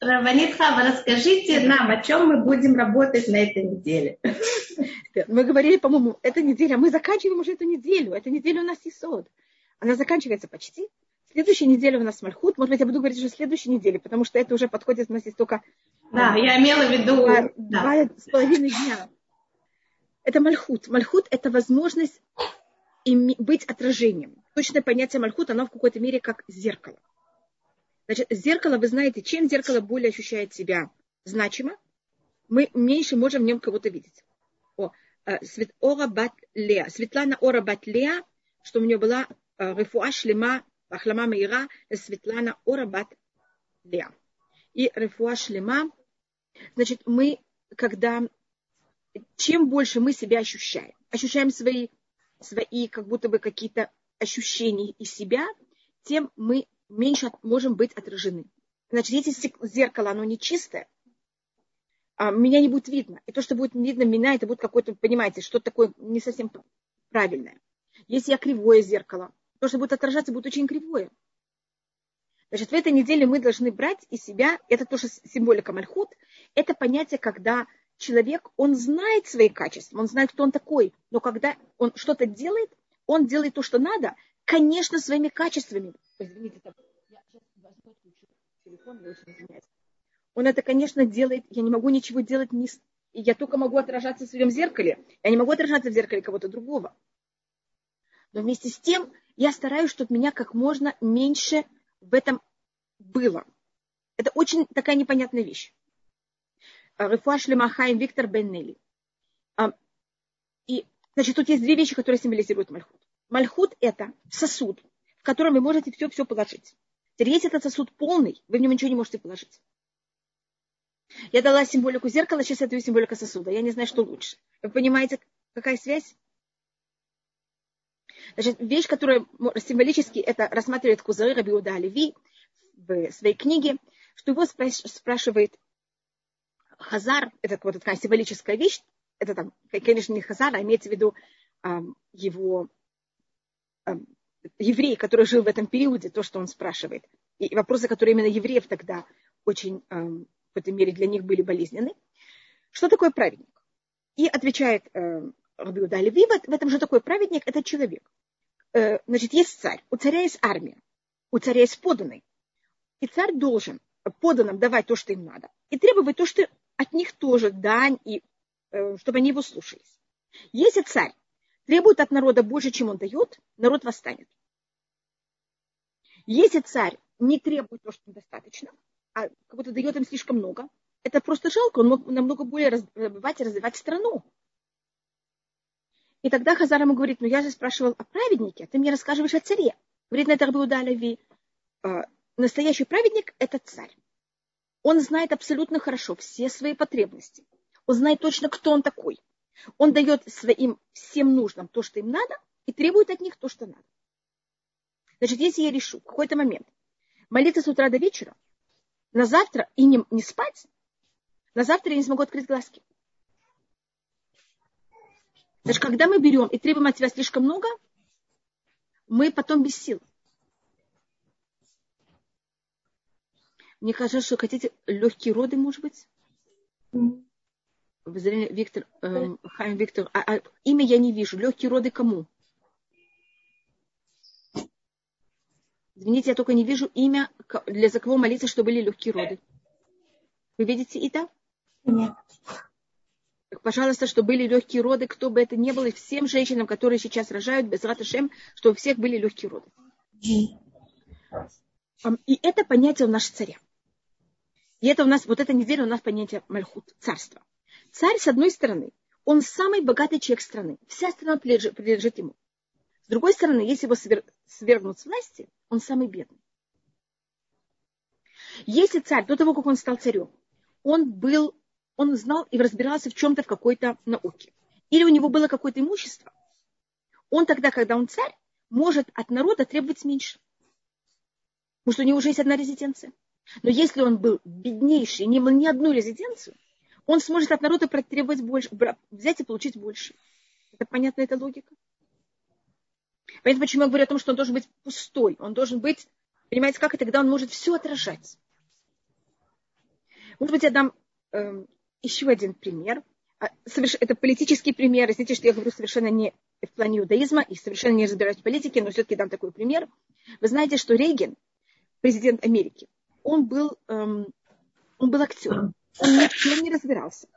Раванит Хава, расскажите нам, о чем мы будем работать на этой неделе. Мы говорили, по-моему, эта неделя, мы заканчиваем уже эту неделю. Эта неделя у нас Исод. Она заканчивается почти. Следующая неделя у нас Мальхут. Может быть, я буду говорить уже следующей неделе, потому что это уже подходит, у нас есть только... Да, а, я имела в виду... Два, да. два с половиной дня. Это Мальхут. Мальхут – это возможность быть отражением. Точное понятие Мальхут, оно в какой-то мере как зеркало. Значит, зеркало, вы знаете, чем зеркало более ощущает себя значимо, мы меньше можем в нем кого-то видеть. О, э, Свет, Ора Бат Леа. Светлана Ора Бат Леа, что у нее была э, Рефуа Шлема, Ахлама Мейра, Светлана Ора Бат Леа. И Рефуа Шлема, значит, мы, когда, чем больше мы себя ощущаем, ощущаем свои, свои как будто бы какие-то ощущения из себя, тем мы меньше можем быть отражены. Значит, если зеркало, оно не чистое, а меня не будет видно. И то, что будет видно меня, это будет какое-то, понимаете, что такое не совсем правильное. Если я кривое зеркало, то, что будет отражаться, будет очень кривое. Значит, в этой неделе мы должны брать из себя, это тоже символика Мальхут, это понятие, когда человек, он знает свои качества, он знает, кто он такой, но когда он что-то делает, он делает то, что надо, конечно, своими качествами. Извините, я сейчас возьму телефон, я очень извиняюсь. Он это, конечно, делает. Я не могу ничего делать, не... я только могу отражаться в своем зеркале. Я не могу отражаться в зеркале кого-то другого. Но вместе с тем я стараюсь, чтобы меня как можно меньше в этом было. Это очень такая непонятная вещь. Рефуаш Лемахаим Виктор Беннели. И, значит, тут есть две вещи, которые символизируют Мальхут. Мальхут – это сосуд, в котором вы можете все-все положить. Теперь, если этот сосуд полный, вы в нем ничего не можете положить. Я дала символику зеркала, сейчас я даю символику сосуда. Я не знаю, что лучше. Вы понимаете, какая связь? Значит, вещь, которая символически это рассматривает Кузары Рабиуда Оливи в своей книге, что его спрашивает Хазар, это вот такая символическая вещь, это там, конечно, не Хазар, а имеется в виду его еврей, который жил в этом периоде, то, что он спрашивает. И вопросы, которые именно евреев тогда очень, в этой мере, для них были болезненны. Что такое праведник? И отвечает э, Рабиуда Леви, в этом же такой праведник, это человек. Э, значит, есть царь, у царя есть армия, у царя есть поданный. И царь должен поданным давать то, что им надо, и требовать то, что от них тоже дань, и, э, чтобы они его слушались. Если царь требует от народа больше, чем он дает, народ восстанет. Если царь не требует то, что достаточно, а как будто дает им слишком много, это просто жалко, он мог намного более развивать и развивать страну. И тогда Хазар ему говорит, ну я же спрашивал о праведнике, а ты мне рассказываешь о царе. Говорит на это Рабиуда Леви, «А, настоящий праведник – это царь. Он знает абсолютно хорошо все свои потребности. Он знает точно, кто он такой. Он дает своим всем нужным то, что им надо, и требует от них то, что надо. Значит, если я решу в какой-то момент молиться с утра до вечера, на завтра и не, не спать, на завтра я не смогу открыть глазки. Значит, когда мы берем и требуем от себя слишком много, мы потом без сил. Мне кажется, что хотите легкие роды, может быть? Виктор, э, Хайм Виктор, а, а, имя я не вижу. Легкие роды кому? Извините, я только не вижу имя, для за кого молиться, чтобы были легкие роды. Вы видите это? Нет. Пожалуйста, чтобы были легкие роды, кто бы это ни был, и всем женщинам, которые сейчас рожают, без раташем, чтобы у всех были легкие роды. И это понятие у нас царя. И это у нас, вот эта неделя у нас понятие Мальхут, царство. Царь, с одной стороны, он самый богатый человек страны. Вся страна принадлежит ему. С другой стороны, если его свергнут с власти, он самый бедный. Если царь, до того, как он стал царем, он был, он знал и разбирался в чем-то, в какой-то науке, или у него было какое-то имущество, он тогда, когда он царь, может от народа требовать меньше. Потому что у него уже есть одна резиденция. Но если он был беднейший, не имел ни одну резиденцию, он сможет от народа потребовать больше, взять и получить больше. Это понятна эта логика? Понятно, почему я говорю о том, что он должен быть пустой. Он должен быть, понимаете, как, и тогда он может все отражать. Может быть, я дам э, еще один пример. А, это политический пример. Извините, что я говорю совершенно не в плане иудаизма и совершенно не разбираюсь в политике, но все-таки дам такой пример. Вы знаете, что Рейген, президент Америки, он был, эм, он был актером. Он ни в чем не разбирался.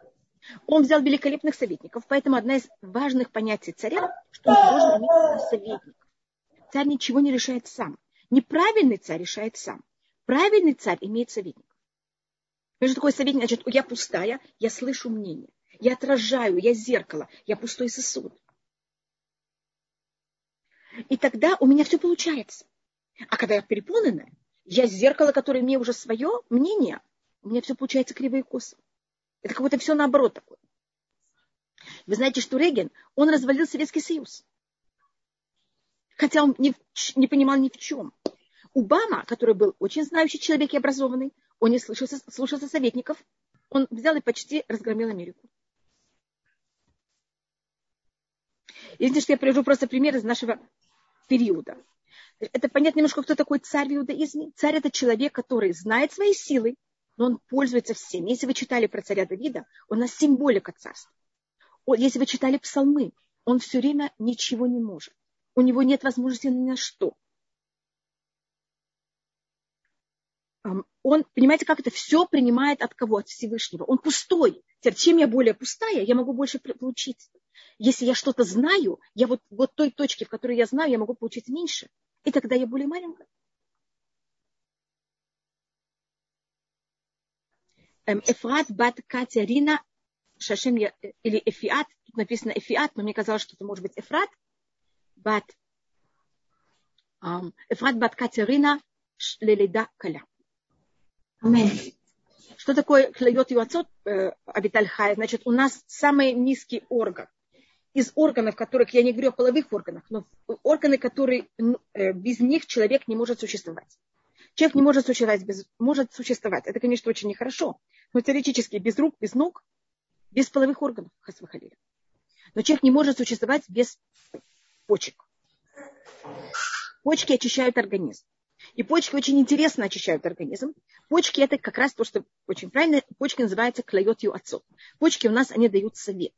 Он взял великолепных советников, поэтому одна из важных понятий царя, что он должен иметь советников. Царь ничего не решает сам. Неправильный царь решает сам. Правильный царь имеет советников. Что такое советник? Значит, я пустая, я слышу мнение. Я отражаю, я зеркало, я пустой сосуд. И тогда у меня все получается. А когда я переполненная, я зеркало, которое мне уже свое мнение, у меня все получается криво и косо. Это как будто все наоборот такое. Вы знаете, что Реген, он развалил Советский Союз. Хотя он не, не понимал ни в чем. Обама, который был очень знающий человек и образованный, он не слушался, слушался советников, он взял и почти разгромил Америку. Извините, что я привожу просто пример из нашего периода. Это понять немножко, кто такой царь в иудаизме. Царь – это человек, который знает свои силы, но он пользуется всеми. Если вы читали про царя Давида, у нас символика царства. Если вы читали псалмы, он все время ничего не может. У него нет возможности ни на что. Он, понимаете, как это все принимает от кого? От Всевышнего. Он пустой. Чем я более пустая, я могу больше получить. Если я что-то знаю, я вот, вот той точки, в которой я знаю, я могу получить меньше. И тогда я более маленькая. Эфрат бат Катя Рина Шашем или Эфиат, тут написано Эфиат, но мне казалось, что это может быть Эфрат, бат Эфрат бат Катя Рина Леледа Каля. Что такое клейот юацот, э, Абиталь Хай? Значит, у нас самый низкий орган. Из органов, которых, я не говорю о половых органах, но органы, которые э, без них человек не может существовать. Человек не может существовать без, может существовать. Это, конечно, очень нехорошо. Но теоретически без рук, без ног, без половых органов, хасвахалили. Но человек не может существовать без почек. Почки очищают организм. И почки очень интересно очищают организм. Почки это как раз то, что очень правильно, почки называются клейот отцов. Почки у нас, они дают совет.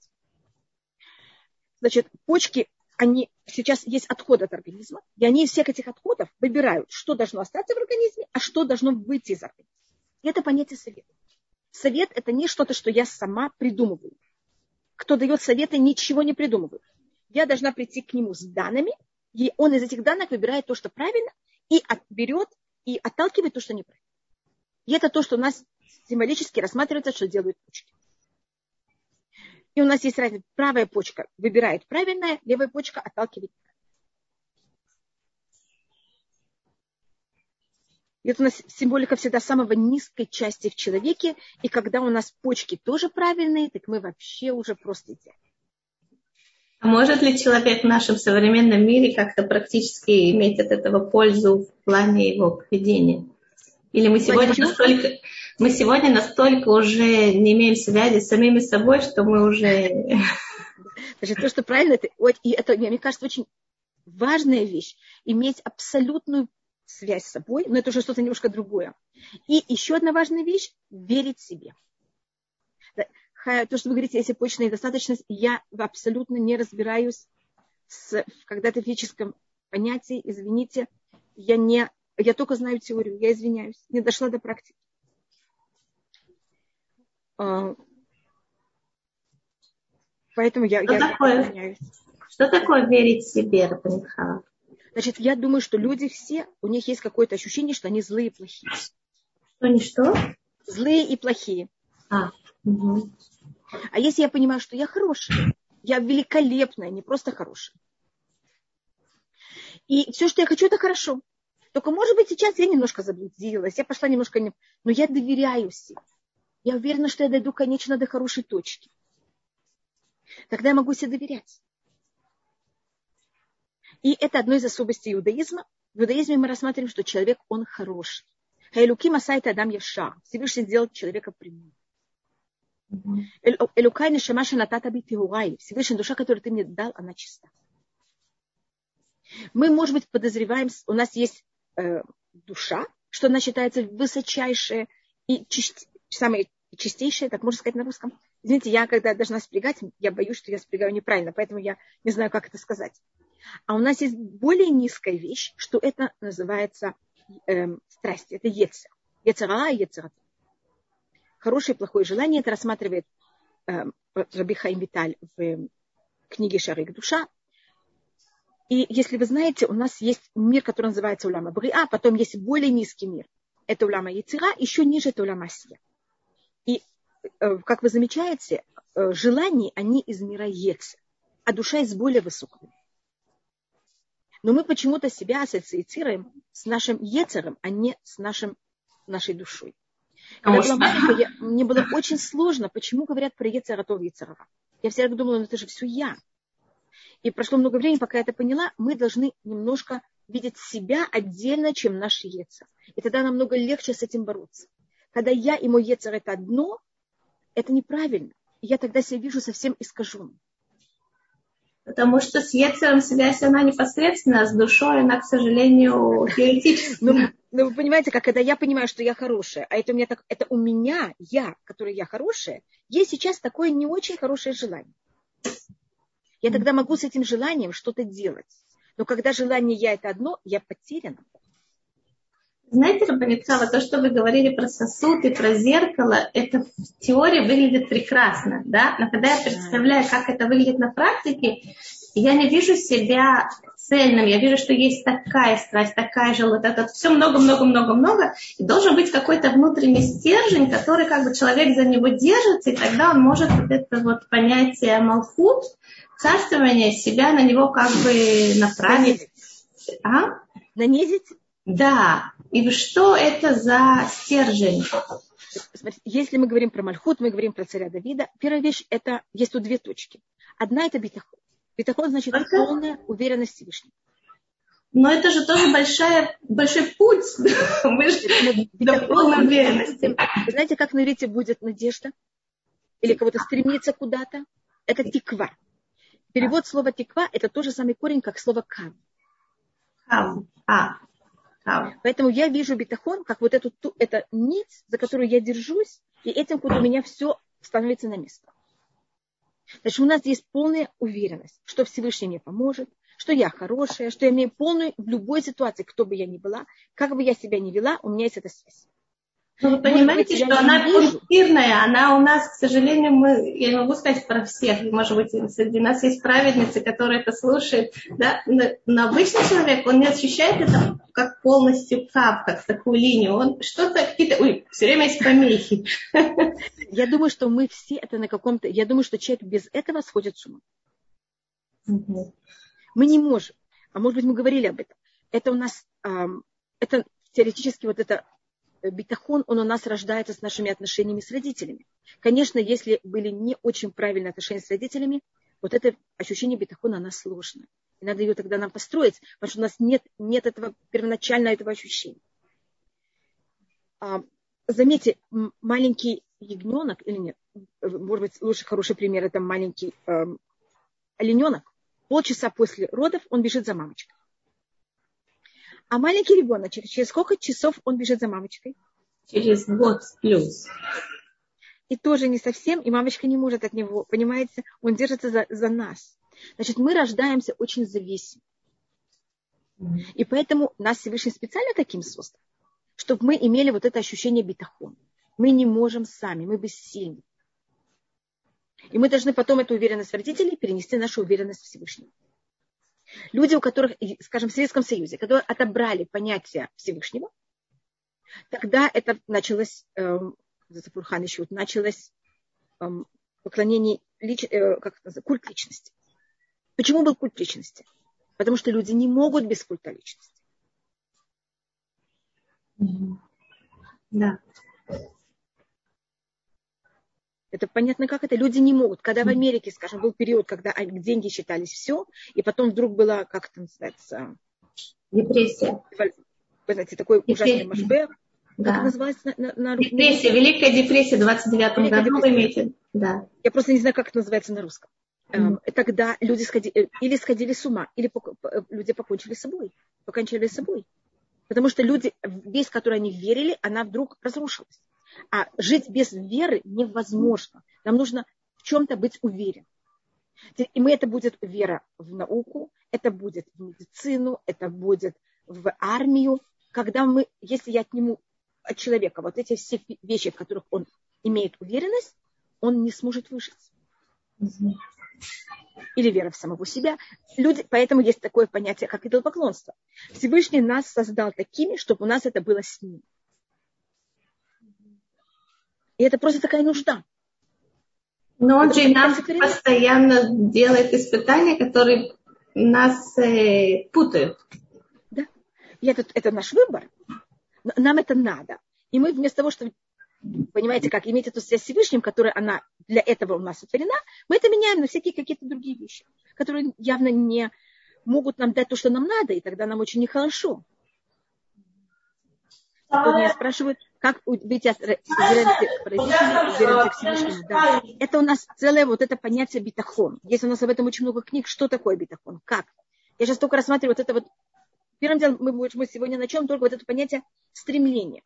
Значит, почки, они сейчас есть отход от организма, и они из всех этих отходов выбирают, что должно остаться в организме, а что должно выйти из организма. И это понятие совета. Совет – это не что-то, что я сама придумываю. Кто дает советы, ничего не придумывает. Я должна прийти к нему с данными, и он из этих данных выбирает то, что правильно, и берет и отталкивает то, что неправильно. И это то, что у нас символически рассматривается, что делают почки. И у нас есть разница. Правая почка выбирает правильное, левая почка отталкивает И это у нас символика всегда самого низкой части в человеке. И когда у нас почки тоже правильные, так мы вообще уже просто идеальны. А может ли человек в нашем современном мире как-то практически иметь от этого пользу в плане его поведения? Или мы сегодня настолько, мы сегодня настолько уже не имеем связи с самими собой, что мы уже... Значит, то, что правильно, это, и это, мне кажется, очень важная вещь, иметь абсолютную связь с собой, но это уже что-то немножко другое. И еще одна важная вещь – верить себе. То, что вы говорите, если почная недостаточность, я абсолютно не разбираюсь с, в когда-то физическом понятии, извините, я не, я только знаю теорию, я извиняюсь, не дошла до практики. А, поэтому я, что я, такое. Что такое верить себе, Рабанитхава? Значит, я думаю, что люди все, у них есть какое-то ощущение, что они злые и плохие. Что они что? Злые и плохие. А, угу. а если я понимаю, что я хорошая, я великолепная, не просто хорошая. И все, что я хочу, это хорошо. Только, может быть, сейчас я немножко заблудилась, я пошла немножко не... Но я доверяю себе. Я уверена, что я дойду, конечно, до хорошей точки. Тогда я могу себе доверять. И это одно из особостей иудаизма. В иудаизме мы рассматриваем, что человек, он хороший. Хайлуки масайта адам яша. Всевышний сделал человека прямым. Элукай нешамаша натата битиурай. Всевышний душа, которую ты мне дал, она чиста. Мы, может быть, подозреваем, у нас есть э, душа, что она считается высочайшая и самое чистейшее, так можно сказать на русском. Извините, я когда должна спрягать, я боюсь, что я спрягаю неправильно, поэтому я не знаю, как это сказать. А у нас есть более низкая вещь, что это называется эм, страсть, это ецер. Ецера и ецера. Хорошее и плохое желание, это рассматривает эм, Раби Хаим Виталь в книге Шарик Душа. И если вы знаете, у нас есть мир, который называется Уляма Бриа, потом есть более низкий мир. Это Уляма Яцера, еще ниже это Уляма Сия. Э, как вы замечаете, э, желания, они из мира Ец, а душа из более высокого. Но мы почему-то себя ассоциируем с нашим Ецером, а не с нашим, нашей душой. Когда я была маленькая, я, мне было очень сложно, почему говорят про Ецератов Ецерова. Я всегда думала, ну это же все я. И прошло много времени, пока я это поняла, мы должны немножко видеть себя отдельно, чем наш Ецер. И тогда намного легче с этим бороться. Когда я и мой Ецер это одно, это неправильно. И я тогда себя вижу совсем искаженным. Потому что с Ецером связь, она непосредственно, а с душой она, к сожалению, теоретически. Ну, ну, вы понимаете, как когда я понимаю, что я хорошая, а это у меня так, это у меня, я, который я хорошая, есть сейчас такое не очень хорошее желание. Я тогда могу с этим желанием что-то делать. Но когда желание я это одно, я потеряна. Знаете, Рабаницава, то, что вы говорили про сосуд и про зеркало, это в теории выглядит прекрасно, да? Но когда я представляю, как это выглядит на практике, я не вижу себя цельным, я вижу, что есть такая страсть, такая же вот это все много-много-много-много, и должен быть какой-то внутренний стержень, который как бы человек за него держится, и тогда он может вот это вот понятие малхут, царствование себя на него как бы направить. А? Нанизить? Да, и что это за стержень? Смотрите, если мы говорим про Мальхут, мы говорим про царя Давида. Первая вещь, это есть тут две точки. Одна это битахон. Битахон значит это... полная уверенность Всевышнего. Но это же тоже большая, большой путь. Мы же до полной уверенности. Вы знаете, как на иврите будет надежда? Или кого-то стремиться куда-то? Это тиква. Перевод слова тиква – это тот же самый корень, как слово кав. Кав. А, Поэтому я вижу битахон как вот эту это нить, за которую я держусь, и этим вот у меня все становится на место. Значит, у нас есть полная уверенность, что Всевышний мне поможет, что я хорошая, что я имею полную в любой ситуации, кто бы я ни была, как бы я себя ни вела, у меня есть эта связь. Ну, вы понимаете, быть, что она пунктирная, она у нас, к сожалению, мы, я не могу сказать про всех, может быть, среди нас есть праведницы, которые это слушают, да, но, но обычный человек, он не ощущает это как полностью кап, как такую линию, он что-то какие-то, ой, все время есть помехи. Я думаю, что мы все это на каком-то, я думаю, что человек без этого сходит с ума. Угу. Мы не можем, а может быть, мы говорили об этом. Это у нас, это теоретически вот это битахон, он у нас рождается с нашими отношениями с родителями. Конечно, если были не очень правильные отношения с родителями, вот это ощущение битахона, оно сложно. И надо ее тогда нам построить, потому что у нас нет, нет этого первоначального этого ощущения. А, заметьте, маленький ягненок, или нет, может быть, лучше хороший пример, это маленький э, олененок, полчаса после родов он бежит за мамочкой. А маленький ребенок, через сколько часов он бежит за мамочкой? Через год плюс. И тоже не совсем, и мамочка не может от него, понимаете, он держится за, за нас. Значит, мы рождаемся очень зависимы. И поэтому нас Всевышний специально таким создал, чтобы мы имели вот это ощущение битахон. Мы не можем сами, мы бессильны. И мы должны потом эту уверенность в родителей перенести нашу уверенность в Всевышнего. Люди, у которых, скажем, в Советском Союзе, которые отобрали понятие Всевышнего, тогда это началось, э, началось э, поклонение, лич, э, как это называется, культ личности. Почему был культ личности? Потому что люди не могут без культа личности. Да. Это понятно, как это. Люди не могут. Когда в Америке, скажем, был период, когда деньги считались все, и потом вдруг была, как это называется? Депрессия. Вы знаете, такой ужасный машбер. Да. Как называется на, на, на Депрессия, Великая депрессия в 29 году вы имеете. Да. Я просто не знаю, как это называется на русском. Mm. Тогда люди сходили, э, или сходили с ума, или э, люди покончили с собой. Покончили с собой. Потому что люди, весь, в который они верили, она вдруг разрушилась. А жить без веры невозможно. Нам нужно в чем-то быть уверен. И мы это будет вера в науку, это будет в медицину, это будет в армию. Когда мы, если я отниму от человека вот эти все вещи, в которых он имеет уверенность, он не сможет выжить. Или вера в самого себя. Люди, поэтому есть такое понятие, как идолопоклонство. Всевышний нас создал такими, чтобы у нас это было с ним. И это просто такая нужда. Но он же нам постоянно делает испытания, которые нас э, путают. Да. И это, это наш выбор. Нам это надо. И мы вместо того, чтобы, понимаете, как иметь эту связь с Всевышним, которая она для этого у нас сотворена, мы это меняем на всякие какие-то другие вещи, которые явно не могут нам дать то, что нам надо, и тогда нам очень нехорошо. Тут меня спрашивают, как к Всевышнему. Да. Это у нас целое вот это понятие битахон. Есть у нас об этом очень много книг. Что такое битахон? Как? Я сейчас только рассматриваю вот это вот. Первым делом мы, мы сегодня начнем только вот это понятие стремления.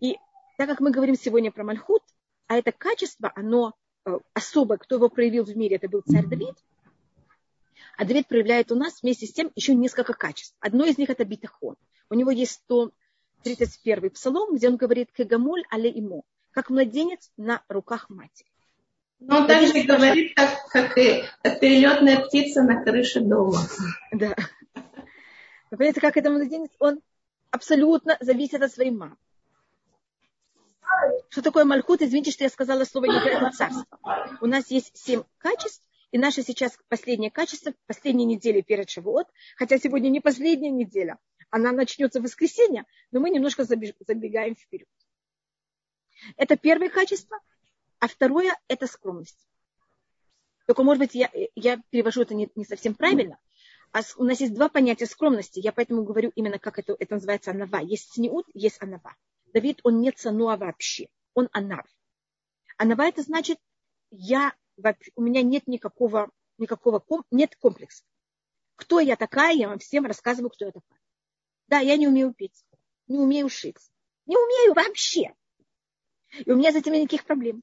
И так как мы говорим сегодня про Мальхут, а это качество, оно э, особое, кто его проявил в мире, это был царь Давид, а Давид проявляет у нас вместе с тем еще несколько качеств. Одно из них это битахон. У него есть 131 псалом, где он говорит «Кегамоль але ему», как младенец на руках матери. Но он также говорит, как, как, и, как перелетная птица на крыше дома. Да. Вы понимаете, как это младенец? Он абсолютно зависит от своей мамы. Что такое мальхут? Извините, что я сказала слово не это царство. У нас есть семь качеств, и наше сейчас последнее качество, последней недели перед Шавуот, хотя сегодня не последняя неделя, она начнется в воскресенье, но мы немножко забегаем вперед. Это первое качество, а второе – это скромность. Только, может быть, я, я перевожу это не, не совсем правильно. А у нас есть два понятия скромности. Я поэтому говорю именно, как это, это называется анава. Есть сниут, есть анава. Давид, он не цануа вообще, он анав. Анава это значит, я, у меня нет никакого, никакого нет комплекса. Кто я такая, я вам всем рассказываю, кто я такая. Да, я не умею петь, не умею шить, не умею вообще. И у меня с этим никаких проблем.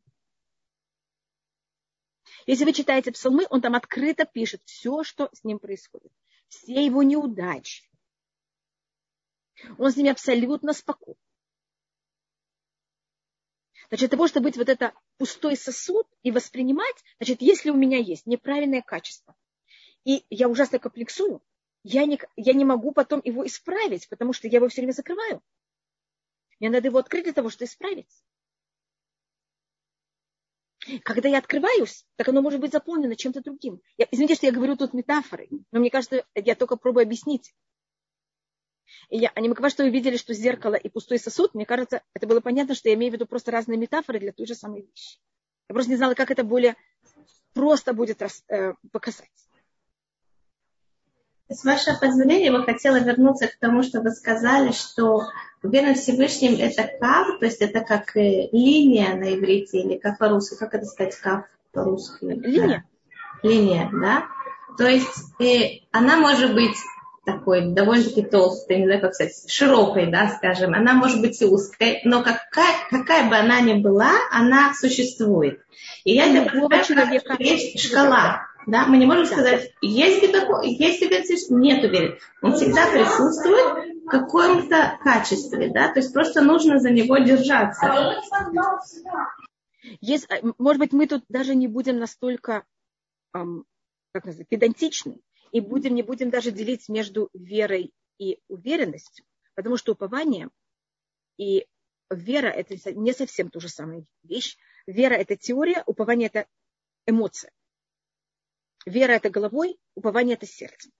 Если вы читаете псалмы, он там открыто пишет все, что с ним происходит. Все его неудачи. Он с ними абсолютно спокоен. Значит, для того, чтобы быть вот это пустой сосуд и воспринимать, значит, если у меня есть неправильное качество, и я ужасно комплексую, я не, я не могу потом его исправить, потому что я его все время закрываю. Мне надо его открыть для того, чтобы исправить. Когда я открываюсь, так оно может быть заполнено чем-то другим. Я, извините, что я говорю тут метафорой, но мне кажется, я только пробую объяснить. И я, они мы что видели, что зеркало и пустой сосуд, мне кажется, это было понятно, что я имею в виду просто разные метафоры для той же самой вещи. Я просто не знала, как это более просто будет э, показать. С вашего позволения, я бы хотела вернуться к тому, что вы сказали, что уверенность Всевышним это кав, то есть это как э, линия на иврите, или как по-русски, как это сказать, кав по-русски? Линия. Да. Линия, да. То есть э, она может быть такой довольно-таки толстой, не знаю, как сказать, широкой, да, скажем. Она может быть и узкой, но какая, какая бы она ни была, она существует. И я это представляю, как есть шкала. Да? Мы не можем сказать, есть ли такой, есть уверенность, нет уверенности. Он всегда присутствует в каком-то качестве, да, то есть просто нужно за него держаться. Есть, э, может быть, мы тут даже не будем настолько эм, как называется, педантичны и будем, не будем даже делить между верой и уверенностью, потому что упование и вера – это не совсем ту же самая вещь. Вера – это теория, упование – это эмоция. Вера – это головой, упование – это сердцем.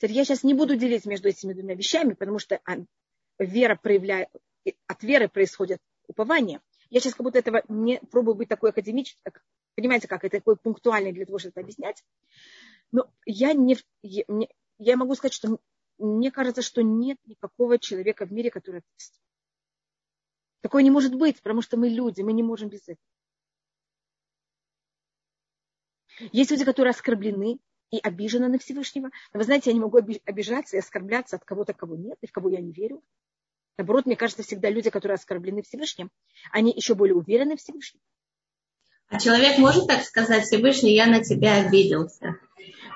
Я сейчас не буду делить между этими двумя вещами, потому что вера проявляет, от веры происходит упование. Я сейчас как будто этого не пробую быть такой академической, понимаете, как это такой пунктуальный для того, чтобы это объяснять. Но я не, я, я могу сказать, что мне кажется, что нет никакого человека в мире, который. Такое не может быть, потому что мы люди, мы не можем без этого. Есть люди, которые оскорблены и обижены на Всевышнего. Но вы знаете, я не могу обижаться и оскорбляться от кого-то, кого нет, и в кого я не верю. Наоборот, мне кажется, всегда люди, которые оскорблены Всевышним, они еще более уверены в Всевышнем. А человек может так сказать, Всевышний, я на тебя обиделся?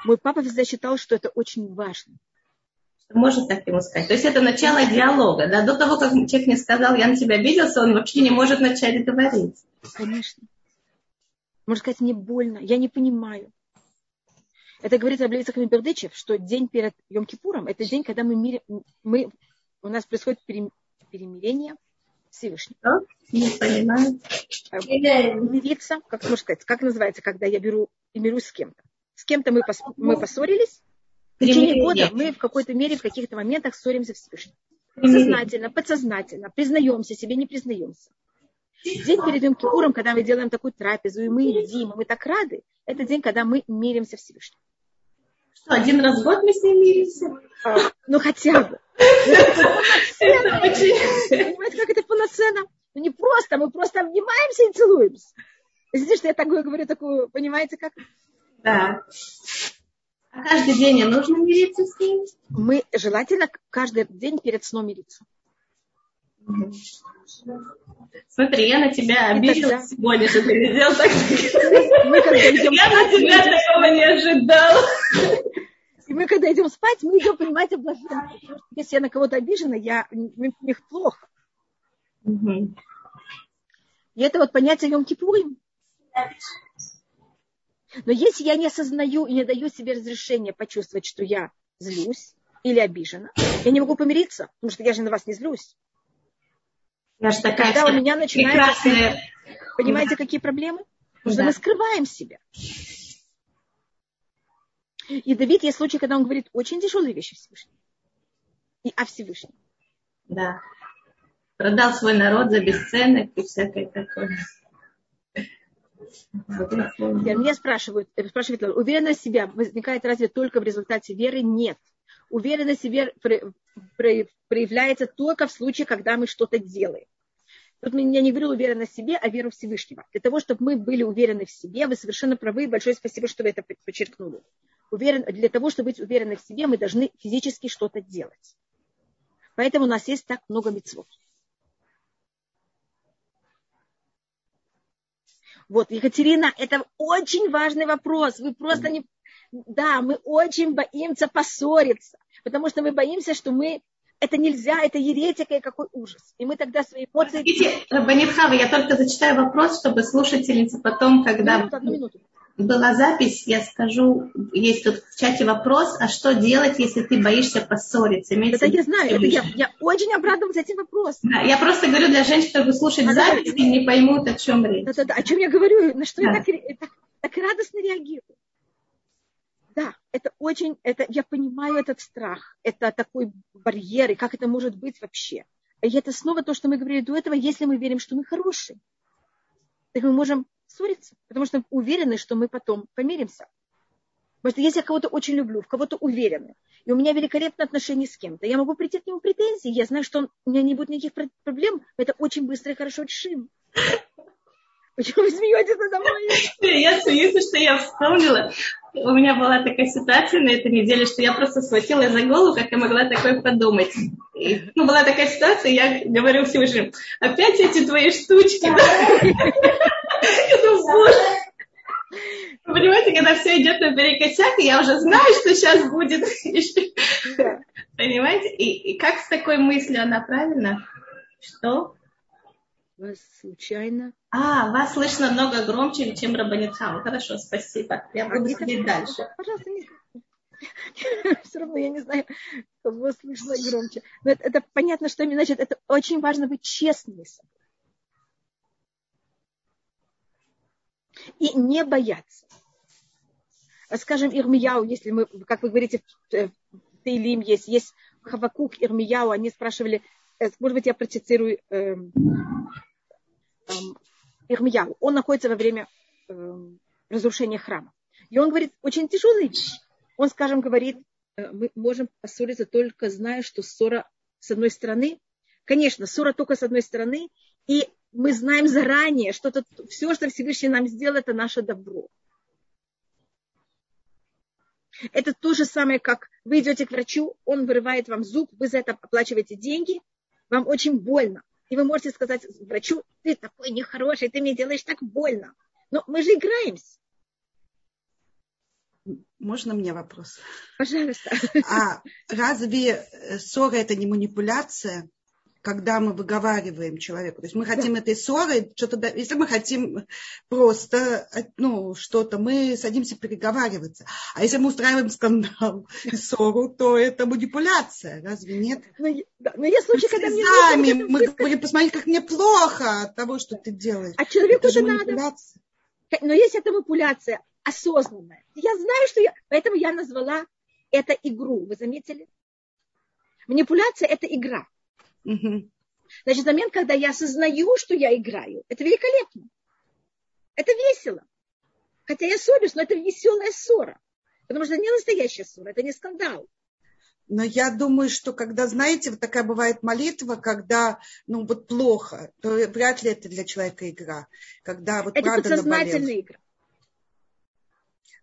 Мой папа всегда считал, что это очень важно. Может так ему сказать. То есть это начало диалога. Да? До того, как человек не сказал, я на тебя обиделся, он вообще не может начать говорить. Конечно. Может сказать, мне больно, я не понимаю. Это говорит Раблевицах Мибердычев, что день перед Йом-Кипуром – это день, когда мы, мири, мы у нас происходит перемирение Всевышнего. Что? Не понимаю. Мириться, как можно сказать, как называется, когда я беру и мирюсь с кем-то. С кем-то мы, пос, мы поссорились, в течение года мы в какой-то мере, в каких-то моментах ссоримся Всевышним. Сознательно, подсознательно, признаемся себе, не признаемся. День перед Йом Кипуром, когда мы делаем такую трапезу, и мы едим, и мы так рады, это день, когда мы миримся Всевышним. Что, один раз в год мы с ним миримся? А, ну, хотя бы. Понимаете, как это полноценно? Ну, не просто, мы просто обнимаемся и целуемся. Извините, что я такое говорю, такую, понимаете, как? Да. А каждый день нужно мириться с ним? Мы желательно каждый день перед сном мириться. Смотри, я на тебя обиделась тогда... сегодня, что ты не сделал так. Я на тебя такого не ожидала. И мы, когда идем спать, мы идем понимать блаженство. Если я на кого-то обижена, я, мне, мне плохо. Угу. И это вот понятие Йом Кипурим. Но если я не осознаю и не даю себе разрешения почувствовать, что я злюсь или обижена, я не могу помириться, потому что я же на вас не злюсь. Я же такая Когда у меня начинается... Прекрасная... Понимаете, какие проблемы? Потому да. что мы скрываем себя. И Давид есть случай, когда он говорит очень тяжелые вещи Всевышнему. И о Всевышнем. Да. Продал свой народ за бесценок и всякое такое. Меня спрашивают, э, спрашивают, уверенность в себя возникает разве только в результате веры? Нет. Уверенность в себе проявляется только в случае, когда мы что-то делаем. Тут я не говорю уверенность в себе, а веру Всевышнего. Для того, чтобы мы были уверены в себе, вы совершенно правы. Большое спасибо, что вы это подчеркнули. Уверен, для того, чтобы быть уверены в себе, мы должны физически что-то делать. Поэтому у нас есть так много мецвод. Вот, Екатерина, это очень важный вопрос. Вы просто не... Да, мы очень боимся поссориться, потому что мы боимся, что мы это нельзя, это еретика и какой ужас. И мы тогда свои эмоции... Простите, Банитхава, я только зачитаю вопрос, чтобы слушательница потом, когда... Минуту, одну минуту была запись, я скажу, есть тут в чате вопрос, а что делать, если ты боишься поссориться? Имеется это я знаю, это я, я очень обрадовалась этим вопросом. Да, я просто говорю для женщин, чтобы слушать а запись да, и не поймут, о чем речь. Да, да, да, о чем я говорю, на что да. я так, так, так радостно реагирую. Да, это очень, это, я понимаю этот страх, это такой барьер, и как это может быть вообще. И это снова то, что мы говорили до этого, если мы верим, что мы хорошие, так мы можем ссориться, потому что уверены, что мы потом помиримся. Потому что если я кого-то очень люблю, в кого-то уверены, и у меня великолепные отношения с кем-то, я могу прийти к нему претензии, я знаю, что он, у меня не будет никаких проблем, это очень быстро и хорошо решим. Почему вы смеетесь надо мной? Я смеюсь, что я вспомнила. У меня была такая ситуация на этой неделе, что я просто схватила за голову, как я могла такое подумать. И, ну, была такая ситуация, я говорю Всевышнему, опять эти твои штучки. Понимаете, когда все идет наперекосяк, я уже знаю, что сейчас будет. Понимаете? И, и как с такой мыслью она правильно? Что? Вас случайно? А, вас слышно много громче, чем Рабанитхам. Хорошо, спасибо. Я буду следить дальше. Пожалуйста, не все равно я не знаю, кого слышно громче. Но это, это понятно, что именно значит. Это очень важно быть честными с собой. и не бояться. Скажем, Ирмияу, если мы, как вы говорите, в Тейлим есть, есть Хавакук, Ирмияу, они спрашивали, э, может быть, я процитирую э, э, Ирмияу. Он находится во время э, разрушения храма. И он говорит, очень тяжелый вещь. Он, скажем, говорит, э, мы можем поссориться только зная, что ссора с одной стороны, конечно, ссора только с одной стороны, и мы знаем заранее, что -то, все, что Всевышний нам сделал, это наше добро. Это то же самое, как вы идете к врачу, он вырывает вам зуб, вы за это оплачиваете деньги, вам очень больно. И вы можете сказать врачу, ты такой нехороший, ты мне делаешь так больно. Но мы же играемся. Можно мне вопрос? Пожалуйста. А разве ссора это не манипуляция? Когда мы выговариваем человеку. То есть мы хотим да. этой ссоры, что-то, если мы хотим просто ну, что-то, мы садимся переговариваться. А если мы устраиваем скандал и ссору, то это манипуляция, разве нет? Но, ну, да, но есть случаи, когда мне нужно... Мы говорим, посмотри, как мне плохо от того, что ты делаешь. А человеку это, это надо. Но есть эта манипуляция осознанная. Я знаю, что я... Поэтому я назвала это игру. Вы заметили? Манипуляция – это игра. Угу. Значит, момент, когда я осознаю, что я играю, это великолепно. Это весело. Хотя я ссорюсь, но это веселая ссора. Потому что это не настоящая ссора, это не скандал. Но я думаю, что когда, знаете, вот такая бывает молитва, когда, ну, вот плохо, то вряд ли это для человека игра. Когда вот это правда подсознательная наболел. игра.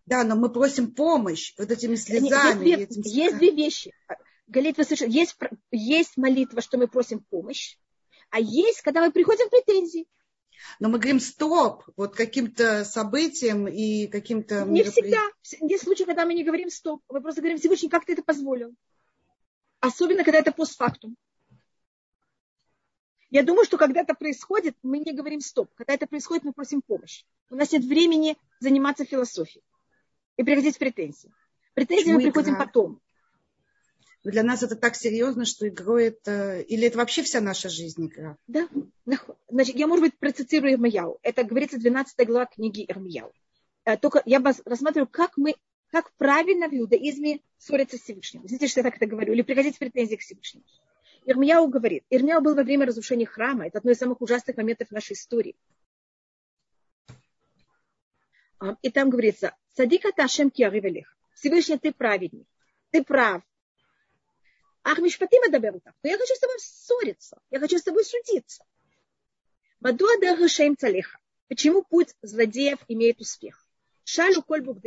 Да, но мы просим помощь вот этими слезами. Есть две, есть две вещи. Галит, есть, есть молитва, что мы просим помощь, а есть, когда мы приходим в претензии. Но мы говорим стоп, вот каким-то событиям и каким-то... Не всегда. Есть случаи, когда мы не говорим стоп. Мы просто говорим, Всевышний, как ты это позволил? Особенно, когда это постфактум. Я думаю, что когда это происходит, мы не говорим стоп. Когда это происходит, мы просим помощь. У нас нет времени заниматься философией и приходить в претензии. Претензии мы приходим игра? потом. Для нас это так серьезно, что игрой это... Или это вообще вся наша жизнь игра? Да. Значит, я, может быть, процитирую Ирмияу. Это говорится 12 глава книги Ирмияу. Э, только я рассматриваю, как мы как правильно в иудаизме ссориться с Всевышним. Знаете, что я так это говорю? Или приходить в претензии к Всевышнему. Ирмияу говорит. Ирмияу был во время разрушения храма. Это одно из самых ужасных моментов нашей истории. А, и там говорится, садика ташем киаривелех. Всевышний, ты праведник. Ты прав. Ах, Мишпатим Адабер так. Но я хочу с тобой ссориться. Я хочу с тобой судиться. Мадуа Дахашем Цалеха. Почему путь злодеев имеет успех? Шалю Кольбук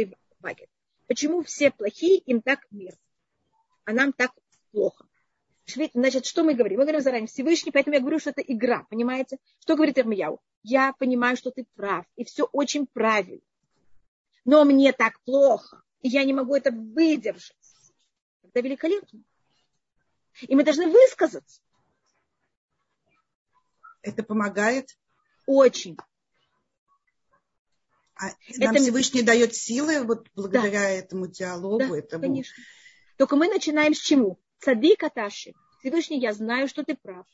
Вагет. Почему все плохие, им так мир, а нам так плохо? Значит, что мы говорим? Мы говорим заранее Всевышний, поэтому я говорю, что это игра, понимаете? Что говорит Ирмияу? Я понимаю, что ты прав, и все очень правильно. Но мне так плохо, и я не могу это выдержать. Это великолепно. И мы должны высказаться. Это помогает? Очень. А нам это... Всевышний дает силы вот благодаря да. этому диалогу. Да, этому... конечно. Только мы начинаем с чему? Цадик Аташи. Всевышний, я знаю, что ты прав.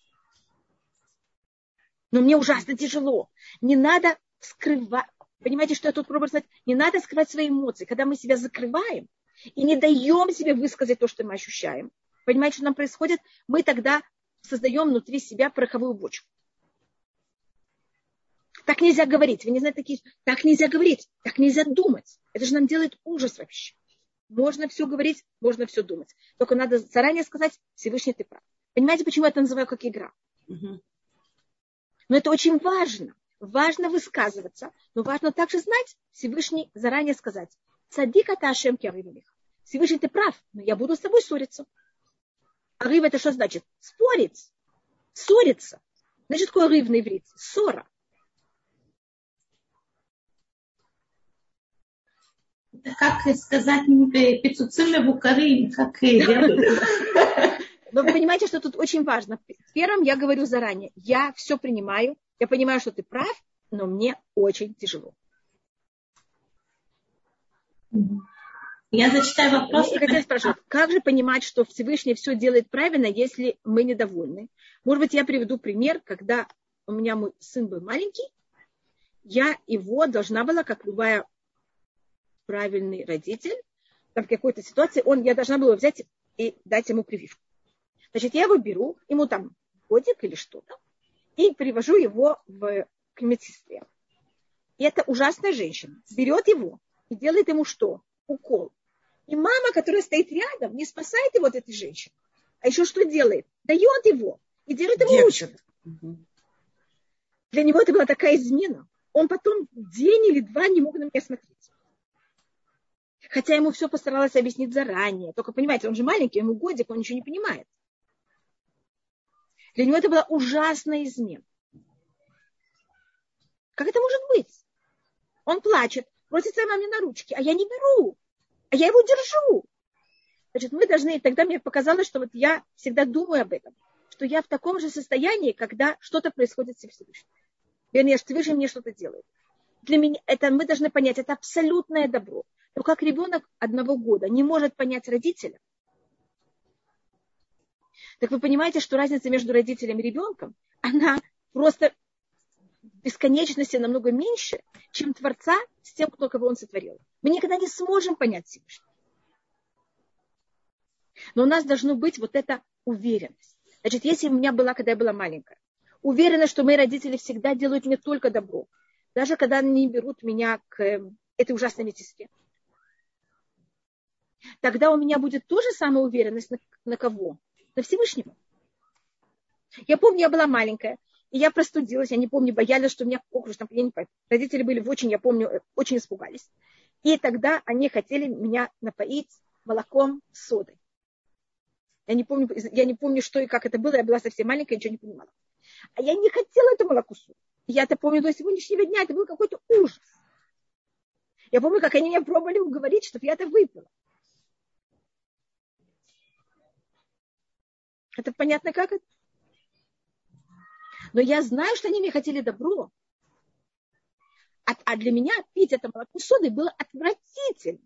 Но мне ужасно тяжело. Не надо скрывать. Понимаете, что я тут пробую сказать? Не надо скрывать свои эмоции. Когда мы себя закрываем и не даем себе высказать то, что мы ощущаем, Понимаете, что нам происходит? Мы тогда создаем внутри себя пороховую бочку. Так нельзя говорить. Вы не знаете, такие... Так нельзя говорить. Так нельзя думать. Это же нам делает ужас вообще. Можно все говорить, можно все думать. Только надо заранее сказать, Всевышний ты прав. Понимаете, почему я это называю как игра? Угу. Но это очень важно. Важно высказываться, но важно также знать, Всевышний заранее сказать. Садик Аташем Всевышний ты прав, но я буду с тобой ссориться. А рыв это что значит? Спорить. Ссориться. Значит, такое рыв на иврите? Ссора. как сказать пиццуциле букарим, как Но вы понимаете, что тут очень важно. Первым я говорю заранее, я все принимаю, я понимаю, что ты прав, но мне очень тяжело. Я зачитаю вопрос. Я хотела спрашивать, как же понимать, что Всевышний все делает правильно, если мы недовольны? Может быть, я приведу пример, когда у меня мой сын был маленький, я его должна была, как любая правильный родитель, там в какой-то ситуации, он, я должна была взять и дать ему прививку. Значит, я его беру, ему там годик или что-то, и привожу его в, к медсестре. И эта ужасная женщина берет его и делает ему что? Укол. И мама, которая стоит рядом, не спасает его от этой женщины. А еще что делает? Дает его и держит его ручку. Для него это была такая измена. Он потом день или два не мог на меня смотреть. Хотя ему все постаралась объяснить заранее. Только, понимаете, он же маленький, ему годик, он ничего не понимает. Для него это была ужасная измена. Как это может быть? Он плачет, просит своей маме на ручки, а я не беру, а я его держу. Значит, мы должны, тогда мне показалось, что вот я всегда думаю об этом, что я в таком же состоянии, когда что-то происходит с Всевышним. Вернее, что Всевышний мне что-то делает. Для меня это мы должны понять, это абсолютное добро. Но как ребенок одного года не может понять родителя, так вы понимаете, что разница между родителем и ребенком, она просто бесконечности намного меньше, чем Творца с тем, кто кого он сотворил. Мы никогда не сможем понять Всевышнего. Но у нас должно быть вот эта уверенность. Значит, если у меня была, когда я была маленькая, уверенность, что мои родители всегда делают мне только добро, даже когда они берут меня к эм, этой ужасной медсестре, тогда у меня будет тоже самая уверенность на, на кого? На Всевышнего. Я помню, я была маленькая, и я простудилась, я не помню, боялись, что меня ох, там, я не. Родители были в очень, я помню, э, очень испугались. И тогда они хотели меня напоить молоком с содой. Я не помню, я не помню, что и как это было, я была совсем маленькая, ничего не понимала. А я не хотела эту молокусу. Я это помню до сегодняшнего дня, это был какой-то ужас. Я помню, как они меня пробовали уговорить, чтобы я это выпила. Это понятно, как это? Но я знаю, что они мне хотели добро. А, а для меня пить это молоко соды было отвратительно.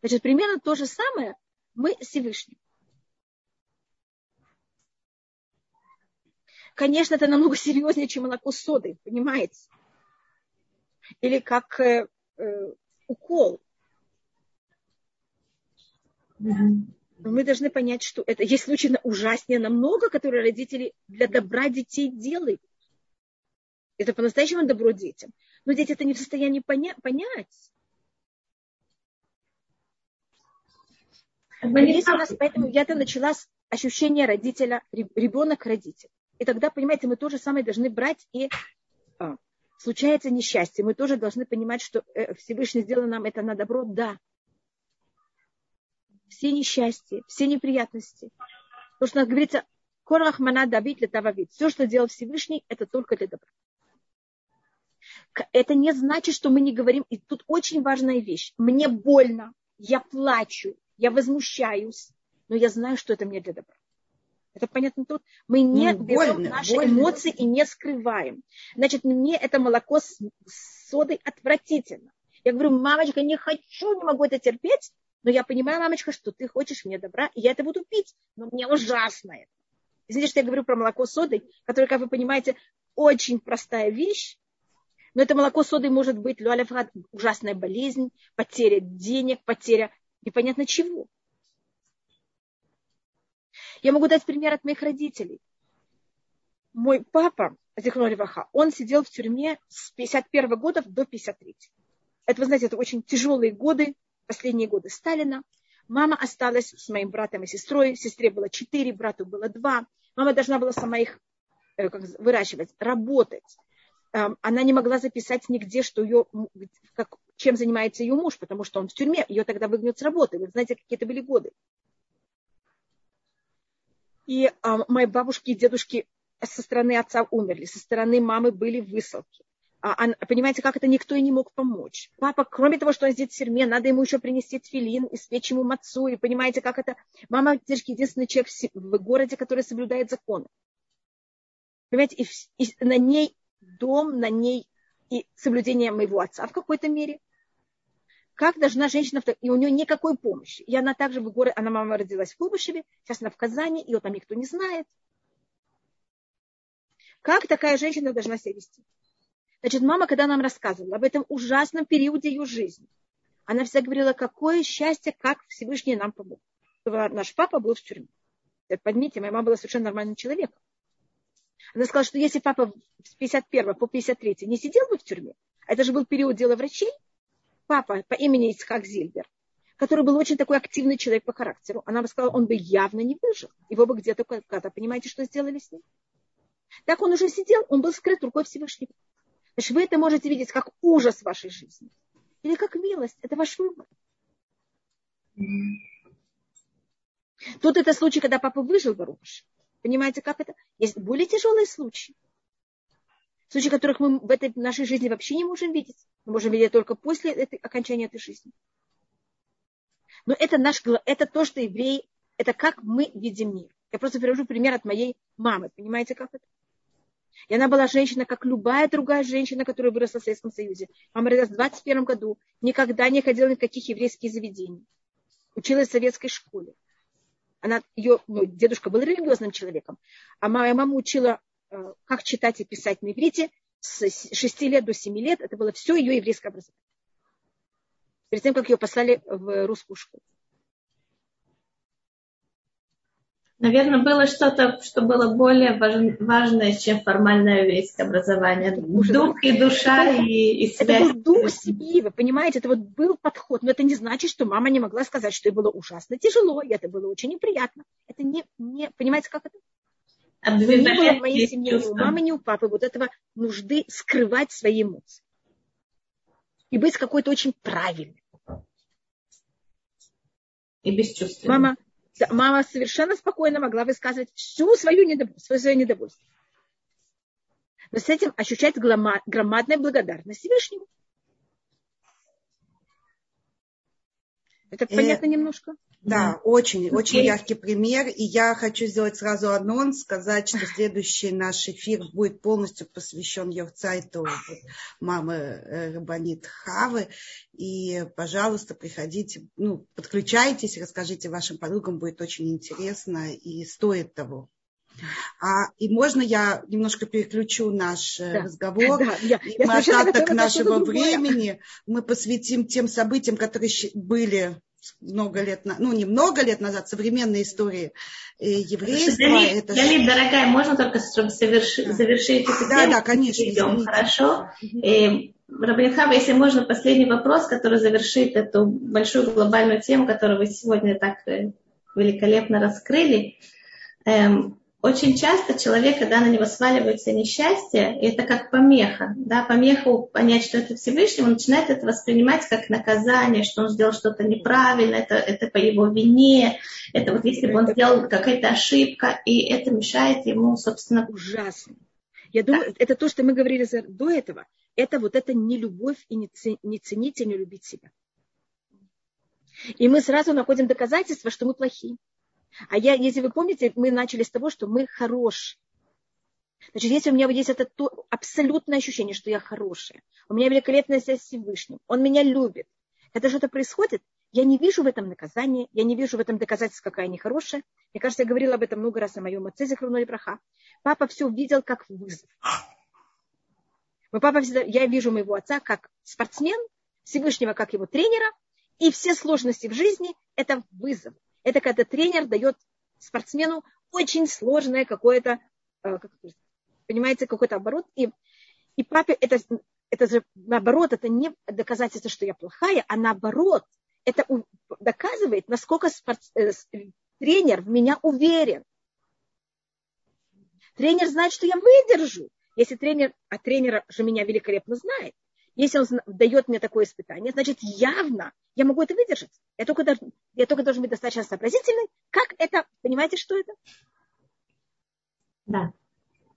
Значит, примерно то же самое мы Всевышний. Конечно, это намного серьезнее, чем молоко соды, понимаете? Или как э, э, укол. Но мы должны понять, что это есть случаи ужаснее намного, которые родители для добра детей делают. Это по-настоящему добро детям. Но дети это не в состоянии поня- понять. У нас, поэтому я-то начала с ощущения родителя, ребенок-родитель. И тогда, понимаете, мы тоже самое должны брать и а, случается несчастье. Мы тоже должны понимать, что э, Всевышний сделал нам это на добро, да все несчастья, все неприятности. То, что нас говорится, Корахмана Давид для Тававид. Все, что делал Всевышний, это только для добра. Это не значит, что мы не говорим. И тут очень важная вещь. Мне больно, я плачу, я возмущаюсь, но я знаю, что это мне для добра. Это понятно тут? Мы не ну, берем больно, наши больно. эмоции и не скрываем. Значит, мне это молоко с содой отвратительно. Я говорю, мамочка, не хочу, не могу это терпеть, но я понимаю, мамочка, что ты хочешь мне добра, и я это буду пить, но мне ужасно это. Извините, что я говорю про молоко с содой, которое, как вы понимаете, очень простая вещь, но это молоко с содой может быть люалефрат, ужасная болезнь, потеря денег, потеря непонятно чего. Я могу дать пример от моих родителей. Мой папа, Зихнолеваха, он сидел в тюрьме с 51 года до 53. Это, вы знаете, это очень тяжелые годы, последние годы Сталина. Мама осталась с моим братом и сестрой. Сестре было четыре, брату было два. Мама должна была сама их э, выращивать, работать. Она не могла записать нигде, что ее, как, чем занимается ее муж, потому что он в тюрьме. Ее тогда выгнут с работы. Вы знаете, какие это были годы. И а, мои бабушки и дедушки со стороны отца умерли, со стороны мамы были высылки. А, понимаете, как это никто и не мог помочь. Папа, кроме того, что он сидит в тюрьме, надо ему еще принести тфилин, испечь ему мацу, и понимаете, как это... Мама единственный человек в городе, который соблюдает законы. Понимаете, и, и на ней дом, на ней и соблюдение моего отца в какой-то мере. Как должна женщина, и у нее никакой помощи. И она также в городе, она мама родилась в Куйбышеве, сейчас она в Казани, ее там никто не знает. Как такая женщина должна себя вести? Значит, мама, когда нам рассказывала об этом ужасном периоде ее жизни, она всегда говорила, какое счастье, как Всевышний нам помог. Наш папа был в тюрьме. Поднимите, моя мама была совершенно нормальным человеком. Она сказала, что если папа с 51 по 53 не сидел бы в тюрьме, а это же был период дела врачей, папа по имени Ицхак Зильбер, который был очень такой активный человек по характеру, она бы сказала, он бы явно не выжил. Его бы где-то когда-то, понимаете, что сделали с ним? Так он уже сидел, он был скрыт рукой Всевышнего. Значит, вы это можете видеть как ужас вашей жизни. Или как милость. Это ваш выбор. Тут это случай, когда папа выжил Баруш. Понимаете, как это? Есть более тяжелые случаи. Случаи, которых мы в этой нашей жизни вообще не можем видеть. Мы можем видеть только после этой, окончания этой жизни. Но это, наш, это то, что евреи, это как мы видим мир. Я просто привожу пример от моей мамы. Понимаете, как это? И она была женщина, как любая другая женщина, которая выросла в Советском Союзе. Мама родилась в 21 году, никогда не ходила ни в каких еврейских заведений. Училась в советской школе. Она, ее, ну, дедушка был религиозным человеком, а моя мама учила, э, как читать и писать на иврите с 6 лет до 7 лет. Это было все ее еврейское образование. Перед тем, как ее послали в русскую школу. Наверное, было что-то, что было более важное, чем формальное еврейское образование. Дух и душа это, и, и связь. Это был дух семьи, вы понимаете, это вот был подход. Но это не значит, что мама не могла сказать, что ей было ужасно тяжело, и это было очень неприятно. Это не, не понимаете, как это? Не было в моей семье ни у мамы, ни у папы вот этого нужды скрывать свои эмоции. И быть какой-то очень правильной. И бесчувственной. Мама, мама совершенно спокойно могла высказывать всю свою недовольство, свое недовольство. Но с этим ощущать громадная благодарность Всевышнему. Это э, понятно немножко? Да, очень, okay. очень яркий пример. И я хочу сделать сразу анонс, сказать, что следующий наш эфир будет полностью посвящен Йорцайту мамы э, Рабанит Хавы. И, пожалуйста, приходите, ну, подключайтесь, расскажите вашим подругам, будет очень интересно и стоит того. А, и можно я немножко переключу наш э, да. разговор? Да, я, и я остаток нашего времени мы посвятим тем событиям, которые были много лет, ну не много лет назад, современной истории э, еврейства. Галит, это... Галит, дорогая, можно только завершить, да. завершить эту Да, да, конечно. Идем, хорошо. Угу. Рабинхава, если можно, последний вопрос, который завершит эту большую глобальную тему, которую вы сегодня так э, великолепно раскрыли. Эм, очень часто человек, когда на него сваливается несчастье, и это как помеха, да, помеху понять, что это Всевышний, он начинает это воспринимать как наказание, что он сделал что-то неправильно, это, это по его вине, это вот если бы он сделал какая-то ошибка, и это мешает ему, собственно... Ужасно. Я думаю, да. это то, что мы говорили до этого. Это вот это не любовь и не, не ценить и не любить себя. И мы сразу находим доказательства, что мы плохие. А я, если вы помните, мы начали с того, что мы хорошие. Значит, если у меня есть это то абсолютное ощущение, что я хорошая, у меня великолепная связь с Всевышним, он меня любит, когда что-то происходит, я не вижу в этом наказания, я не вижу в этом доказательства, какая я нехорошая. Мне кажется, я говорила об этом много раз на моем отце, Захруной Браха. Папа все видел как вызов. Мой папа всегда, я вижу моего отца как спортсмен, Всевышнего как его тренера, и все сложности в жизни – это вызов. Это когда тренер дает спортсмену очень сложное какое-то, э, понимаете, какой-то оборот. И, и папе это, это же наоборот, это не доказательство, что я плохая, а наоборот, это доказывает, насколько спорт, э, тренер в меня уверен. Тренер знает, что я выдержу. Если тренер, а тренер же меня великолепно знает, если он дает мне такое испытание, значит, явно я могу это выдержать. Я только, должен, я только должен быть достаточно сообразительной. Как это? Понимаете, что это? Да.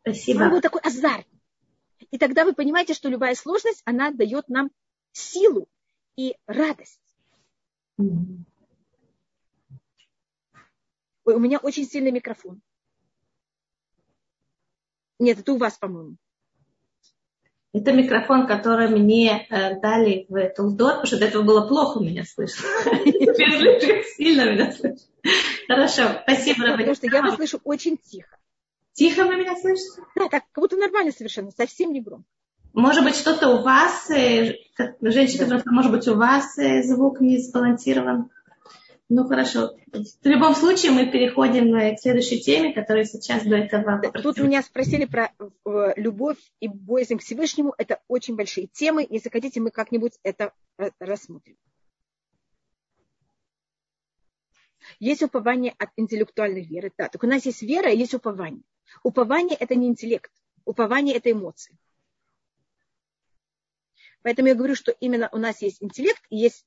Спасибо. Он был такой азарт. И тогда вы понимаете, что любая сложность, она дает нам силу и радость. Mm-hmm. Ой, у меня очень сильный микрофон. Нет, это у вас, по-моему. Это микрофон, который мне э, дали в Тулдор, потому что до этого было плохо меня слышно. Теперь сильно меня слышно. Хорошо, спасибо, Потому что я вас слышу очень тихо. Тихо вы меня слышите? Да, так, как будто нормально совершенно, совсем не громко. Может быть, что-то у вас, э, женщина, может быть, у вас э, звук не сбалансирован? Ну хорошо. В любом случае мы переходим э, к следующей теме, которая сейчас до этого. Тут меня спросили про э, любовь и боязнь к Всевышнему. Это очень большие темы. Если хотите, мы как-нибудь это э, рассмотрим. Есть упование от интеллектуальной веры. Да, так у нас есть вера, и есть упование. Упование – это не интеллект. Упование – это эмоции. Поэтому я говорю, что именно у нас есть интеллект, есть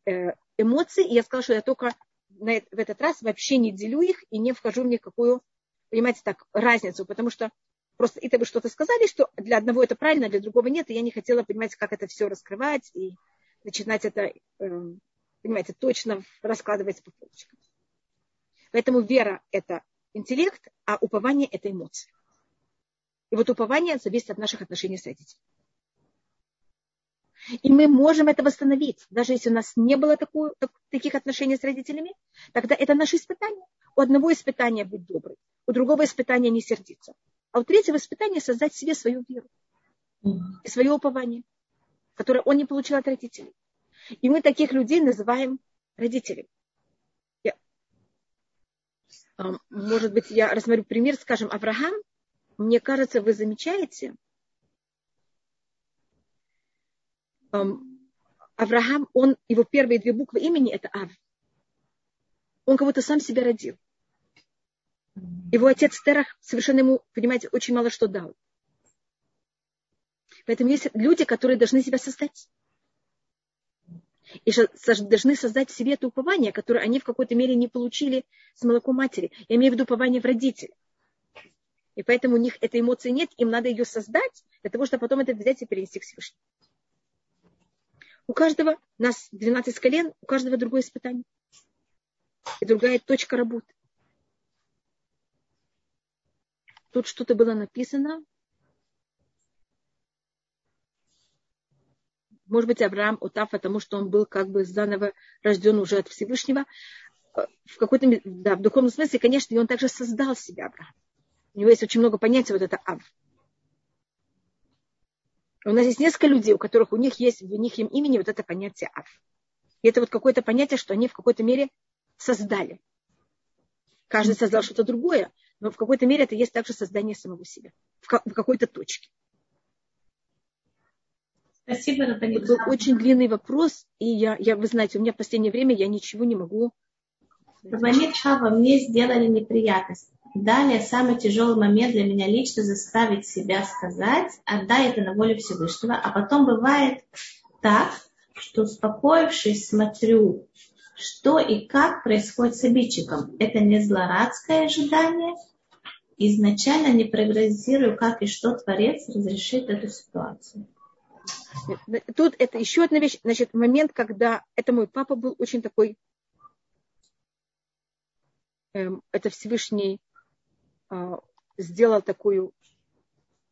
эмоции, и я сказала, что я только в этот раз вообще не делю их и не вхожу в никакую понимаете, так, разницу, потому что просто это вы что-то сказали, что для одного это правильно, а для другого нет, и я не хотела, понимать, как это все раскрывать и начинать это, эм, понимаете, точно раскладывать по полочкам. Поэтому вера – это интеллект, а упование – это эмоции. И вот упование зависит от наших отношений с родителями. И мы можем это восстановить. Даже если у нас не было такую, так, таких отношений с родителями, тогда это наше испытание. У одного испытания быть добрым, у другого испытания не сердиться. А у третьего испытания создать себе свою веру и свое упование, которое он не получил от родителей. И мы таких людей называем родителями. Я, может быть, я рассмотрю пример, скажем, Авраам, мне кажется, вы замечаете, Авраам, он, его первые две буквы имени это Ав. Он кого-то сам себя родил. Его отец Терах совершенно ему, понимаете, очень мало что дал. Поэтому есть люди, которые должны себя создать. И должны создать себе это упование, которое они в какой-то мере не получили с молоком матери. Я имею в виду упование в родителей. И поэтому у них этой эмоции нет, им надо ее создать, для того, чтобы потом это взять и перенести к Всевышнему. У каждого, нас 12 колен, у каждого другое испытание. И другая точка работы. Тут что-то было написано. Может быть, Авраам Утав, потому что он был как бы заново рожден уже от Всевышнего. В какой-то, да, в духовном смысле, конечно, и он также создал себя, Авраам. У него есть очень много понятий, вот это Ав. У нас есть несколько людей, у которых у них есть в них им имени вот это понятие Ав. И это вот какое-то понятие, что они в какой-то мере создали. Каждый создал что-то другое, но в какой-то мере это есть также создание самого себя. В, какой-то точке. Спасибо, Наталья. Это был очень длинный вопрос, и я, я, вы знаете, у меня в последнее время я ничего не могу. Звонит Шава, мне сделали неприятность. Далее, самый тяжелый момент для меня лично заставить себя сказать, отдай это на волю Всевышнего, а потом бывает так, что успокоившись, смотрю, что и как происходит с обидчиком. Это не злорадское ожидание. Изначально не прогнозирую, как и что Творец разрешит эту ситуацию. Тут это еще одна вещь. Значит, момент, когда это мой папа был очень такой, эм, это Всевышний сделал такую...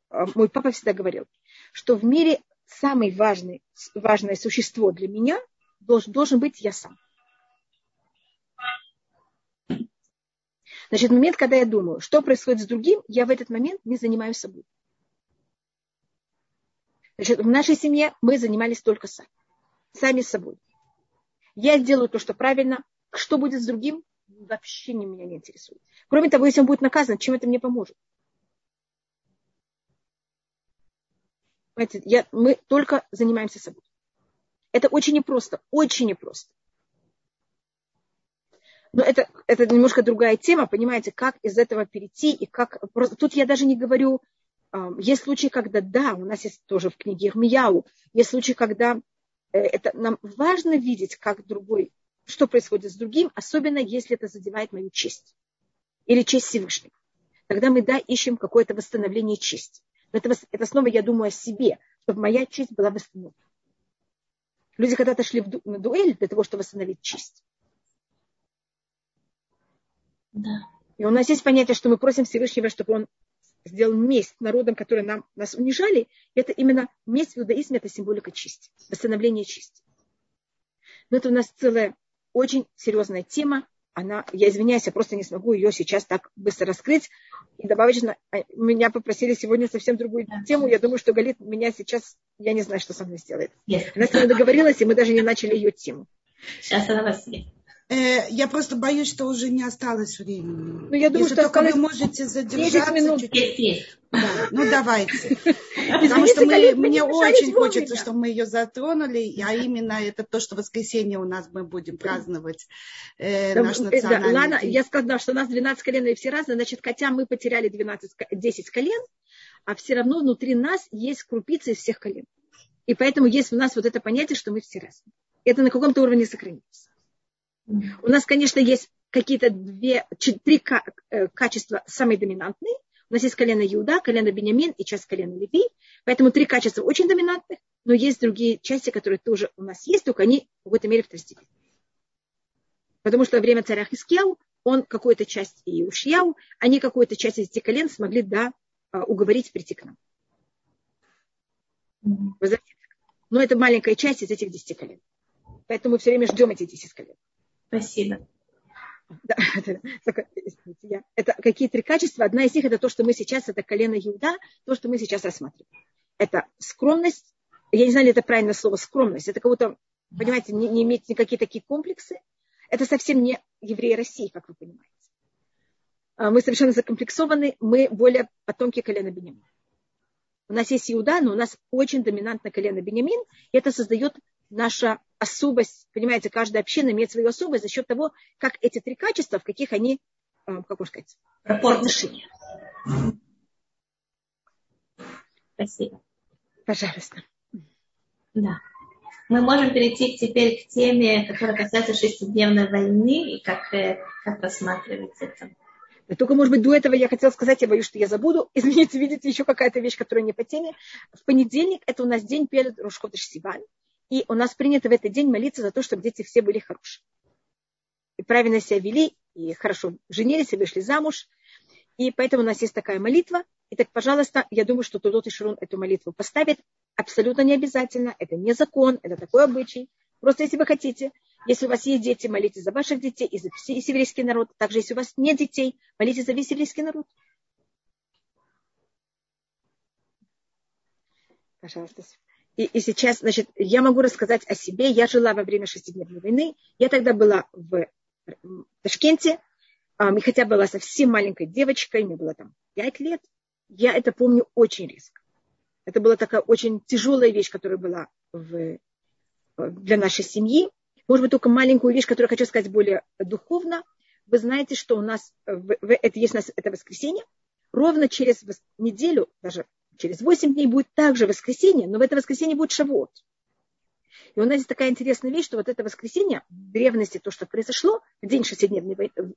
А, мой папа всегда говорил, что в мире самое важное, важное существо для меня должен, должен быть я сам. Значит, момент, когда я думаю, что происходит с другим, я в этот момент не занимаюсь собой. Значит, в нашей семье мы занимались только сами. Сами собой. Я делаю то, что правильно. Что будет с другим, вообще не меня не интересует. Кроме того, если он будет наказан, чем это мне поможет? Понимаете, я, мы только занимаемся собой. Это очень непросто, очень непросто. Но это, это немножко другая тема, понимаете, как из этого перейти и как... Тут я даже не говорю... Есть случаи, когда, да, у нас есть тоже в книге Ирмияу, есть случаи, когда э, это, нам важно видеть, как другой что происходит с другим, особенно если это задевает мою честь или честь Всевышнего. Тогда мы, да, ищем какое-то восстановление чести. Но это, это снова я думаю о себе, чтобы моя честь была восстановлена. Люди когда-то шли в ду, на дуэль для того, чтобы восстановить честь. Да. И у нас есть понятие, что мы просим Всевышнего, чтобы он сделал месть народам, которые нам, нас унижали. Это именно месть в иудаизме, это символика чести, восстановление чести. Но это у нас целая очень серьезная тема. Она, я извиняюсь, я просто не смогу ее сейчас так быстро раскрыть. И добавить, а, меня попросили сегодня совсем другую тему. Я думаю, что Галит меня сейчас, я не знаю, что со мной сделает. Yes. Она с нами договорилась, и мы даже не начали ее тему. Сейчас она вас есть. Э, я просто боюсь, что уже не осталось времени. Ну, я думаю, Если что только вы можете задержаться. минут. Чуть-чуть. Да, ну давайте. Потому что мы, мне очень хочется, чтобы мы ее затронули, а именно это то, что в воскресенье у нас мы будем праздновать э, наш национальный да, Ладно, я сказала, что у нас 12 колен и все разные, значит, хотя мы потеряли 12, 10 колен, а все равно внутри нас есть крупицы из всех колен. И поэтому есть у нас вот это понятие, что мы все разные. Это на каком-то уровне сохранится. У нас, конечно, есть какие-то две, три э, качества самые доминантные. У нас есть колено Иуда, колено Бениамин и часть колена Леви. Поэтому три качества очень доминантных, но есть другие части, которые тоже у нас есть, только они в какой-то мере второстепенные. Потому что во время царя Хискел он какую-то часть и ушьял, они какую-то часть из этих колен смогли да, а, уговорить прийти к нам. Но это маленькая часть из этих десяти колен. Поэтому мы все время ждем эти десять колен. Спасибо. Да, это, это какие три качества. Одна из них это то, что мы сейчас, это колено Иуда, то, что мы сейчас рассматриваем. Это скромность. Я не знаю, ли это правильное слово скромность. Это кого-то, понимаете, не, не иметь никакие такие комплексы. Это совсем не евреи России, как вы понимаете. А, мы совершенно закомплексованы, мы более потомки колена Бенемина. У нас есть Иуда, но у нас очень доминантно колено Бенемин, и это создает наша особость, понимаете, каждая община имеет свою особость за счет того, как эти три качества, в каких они, а, как можно сказать, отношения. Спасибо. Пожалуйста. Да. Мы можем перейти теперь к теме, которая касается шестидневной войны и как, э, как рассматривать это. Да только, может быть, до этого я хотела сказать, я боюсь, что я забуду. Извините, видите, еще какая-то вещь, которая не по теме. В понедельник это у нас день перед Рошходыш Сиван. И у нас принято в этот день молиться за то, чтобы дети все были хорошие. И правильно себя вели, и хорошо женились, и вышли замуж. И поэтому у нас есть такая молитва. И так, пожалуйста, я думаю, что Тудот и Ширун эту молитву поставит. Абсолютно не обязательно. Это не закон, это такой обычай. Просто если вы хотите, если у вас есть дети, молитесь за ваших детей и за весь еврейский народ. Также, если у вас нет детей, молитесь за весь еврейский народ. Пожалуйста. И, и сейчас, значит, я могу рассказать о себе. Я жила во время шестидневной войны. Я тогда была в Ташкенте. И хотя была совсем маленькой девочкой, мне было там пять лет, я это помню очень резко. Это была такая очень тяжелая вещь, которая была в, для нашей семьи. Может быть, только маленькую вещь, которую хочу сказать более духовно. Вы знаете, что у нас, это есть у нас это воскресенье, ровно через неделю, даже через 8 дней будет также воскресенье, но в это воскресенье будет шавот. И у нас есть такая интересная вещь, что вот это воскресенье, в древности то, что произошло, день шестидневной войны,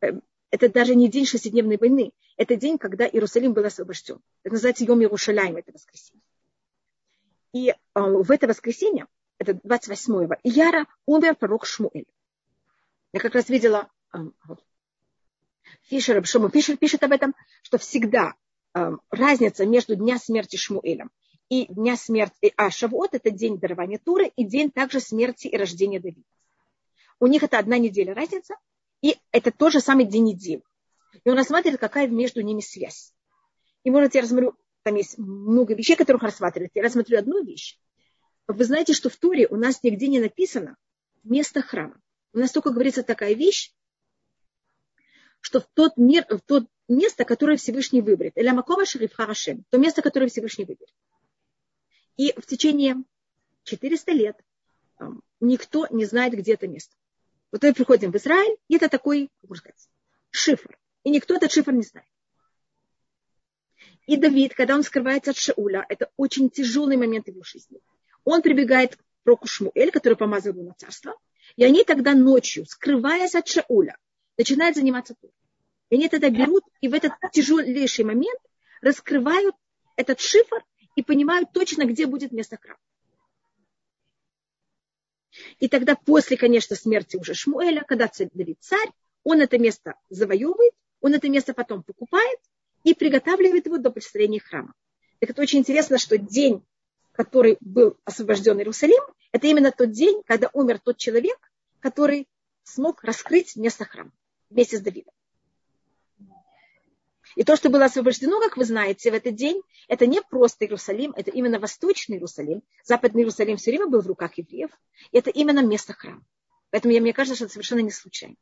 э, это даже не день шестидневной войны, это день, когда Иерусалим был освобожден. Это называется Йом Иерушалаем, это воскресенье. И э, в это воскресенье, это 28-го Ияра, умер пророк Шмуэль. Я как раз видела, э, Фишер, Шому Фишер пишет об этом, что всегда разница между дня смерти Шмуэлем и дня смерти, а Шавуот это день дарования Туры и день также смерти и рождения Давида. У них это одна неделя разница, и это тот же самый день недели. И он рассматривает, какая между ними связь. И может, я рассмотрю, там есть много вещей, которых рассматривать. Я рассмотрю одну вещь. Вы знаете, что в Туре у нас нигде не написано место храма. У нас только говорится такая вещь, что в тот мир, в тот место, которое Всевышний выберет. Эля Макова Шариф Харашем. То место, которое Всевышний выберет. И в течение 400 лет никто не знает, где это место. Вот мы приходим в Израиль, и это такой, можно сказать, шифр. И никто этот шифр не знает. И Давид, когда он скрывается от Шауля, это очень тяжелый момент его жизни. Он прибегает к пророку Шмуэль, который помазал его на царство, и они тогда ночью, скрываясь от Шауля, начинают заниматься Торой. И они тогда берут и в этот тяжелейший момент раскрывают этот шифр и понимают точно, где будет место храма. И тогда после, конечно, смерти уже Шмуэля, когда царь Давид царь, он это место завоевывает, он это место потом покупает и приготавливает его до построения храма. Так это очень интересно, что день, который был освобожден Иерусалим, это именно тот день, когда умер тот человек, который смог раскрыть место храма вместе с Давидом. И то, что было освобождено, как вы знаете, в этот день, это не просто Иерусалим, это именно Восточный Иерусалим. Западный Иерусалим все время был в руках евреев. И это именно место храма. Поэтому мне кажется, что это совершенно не случайно.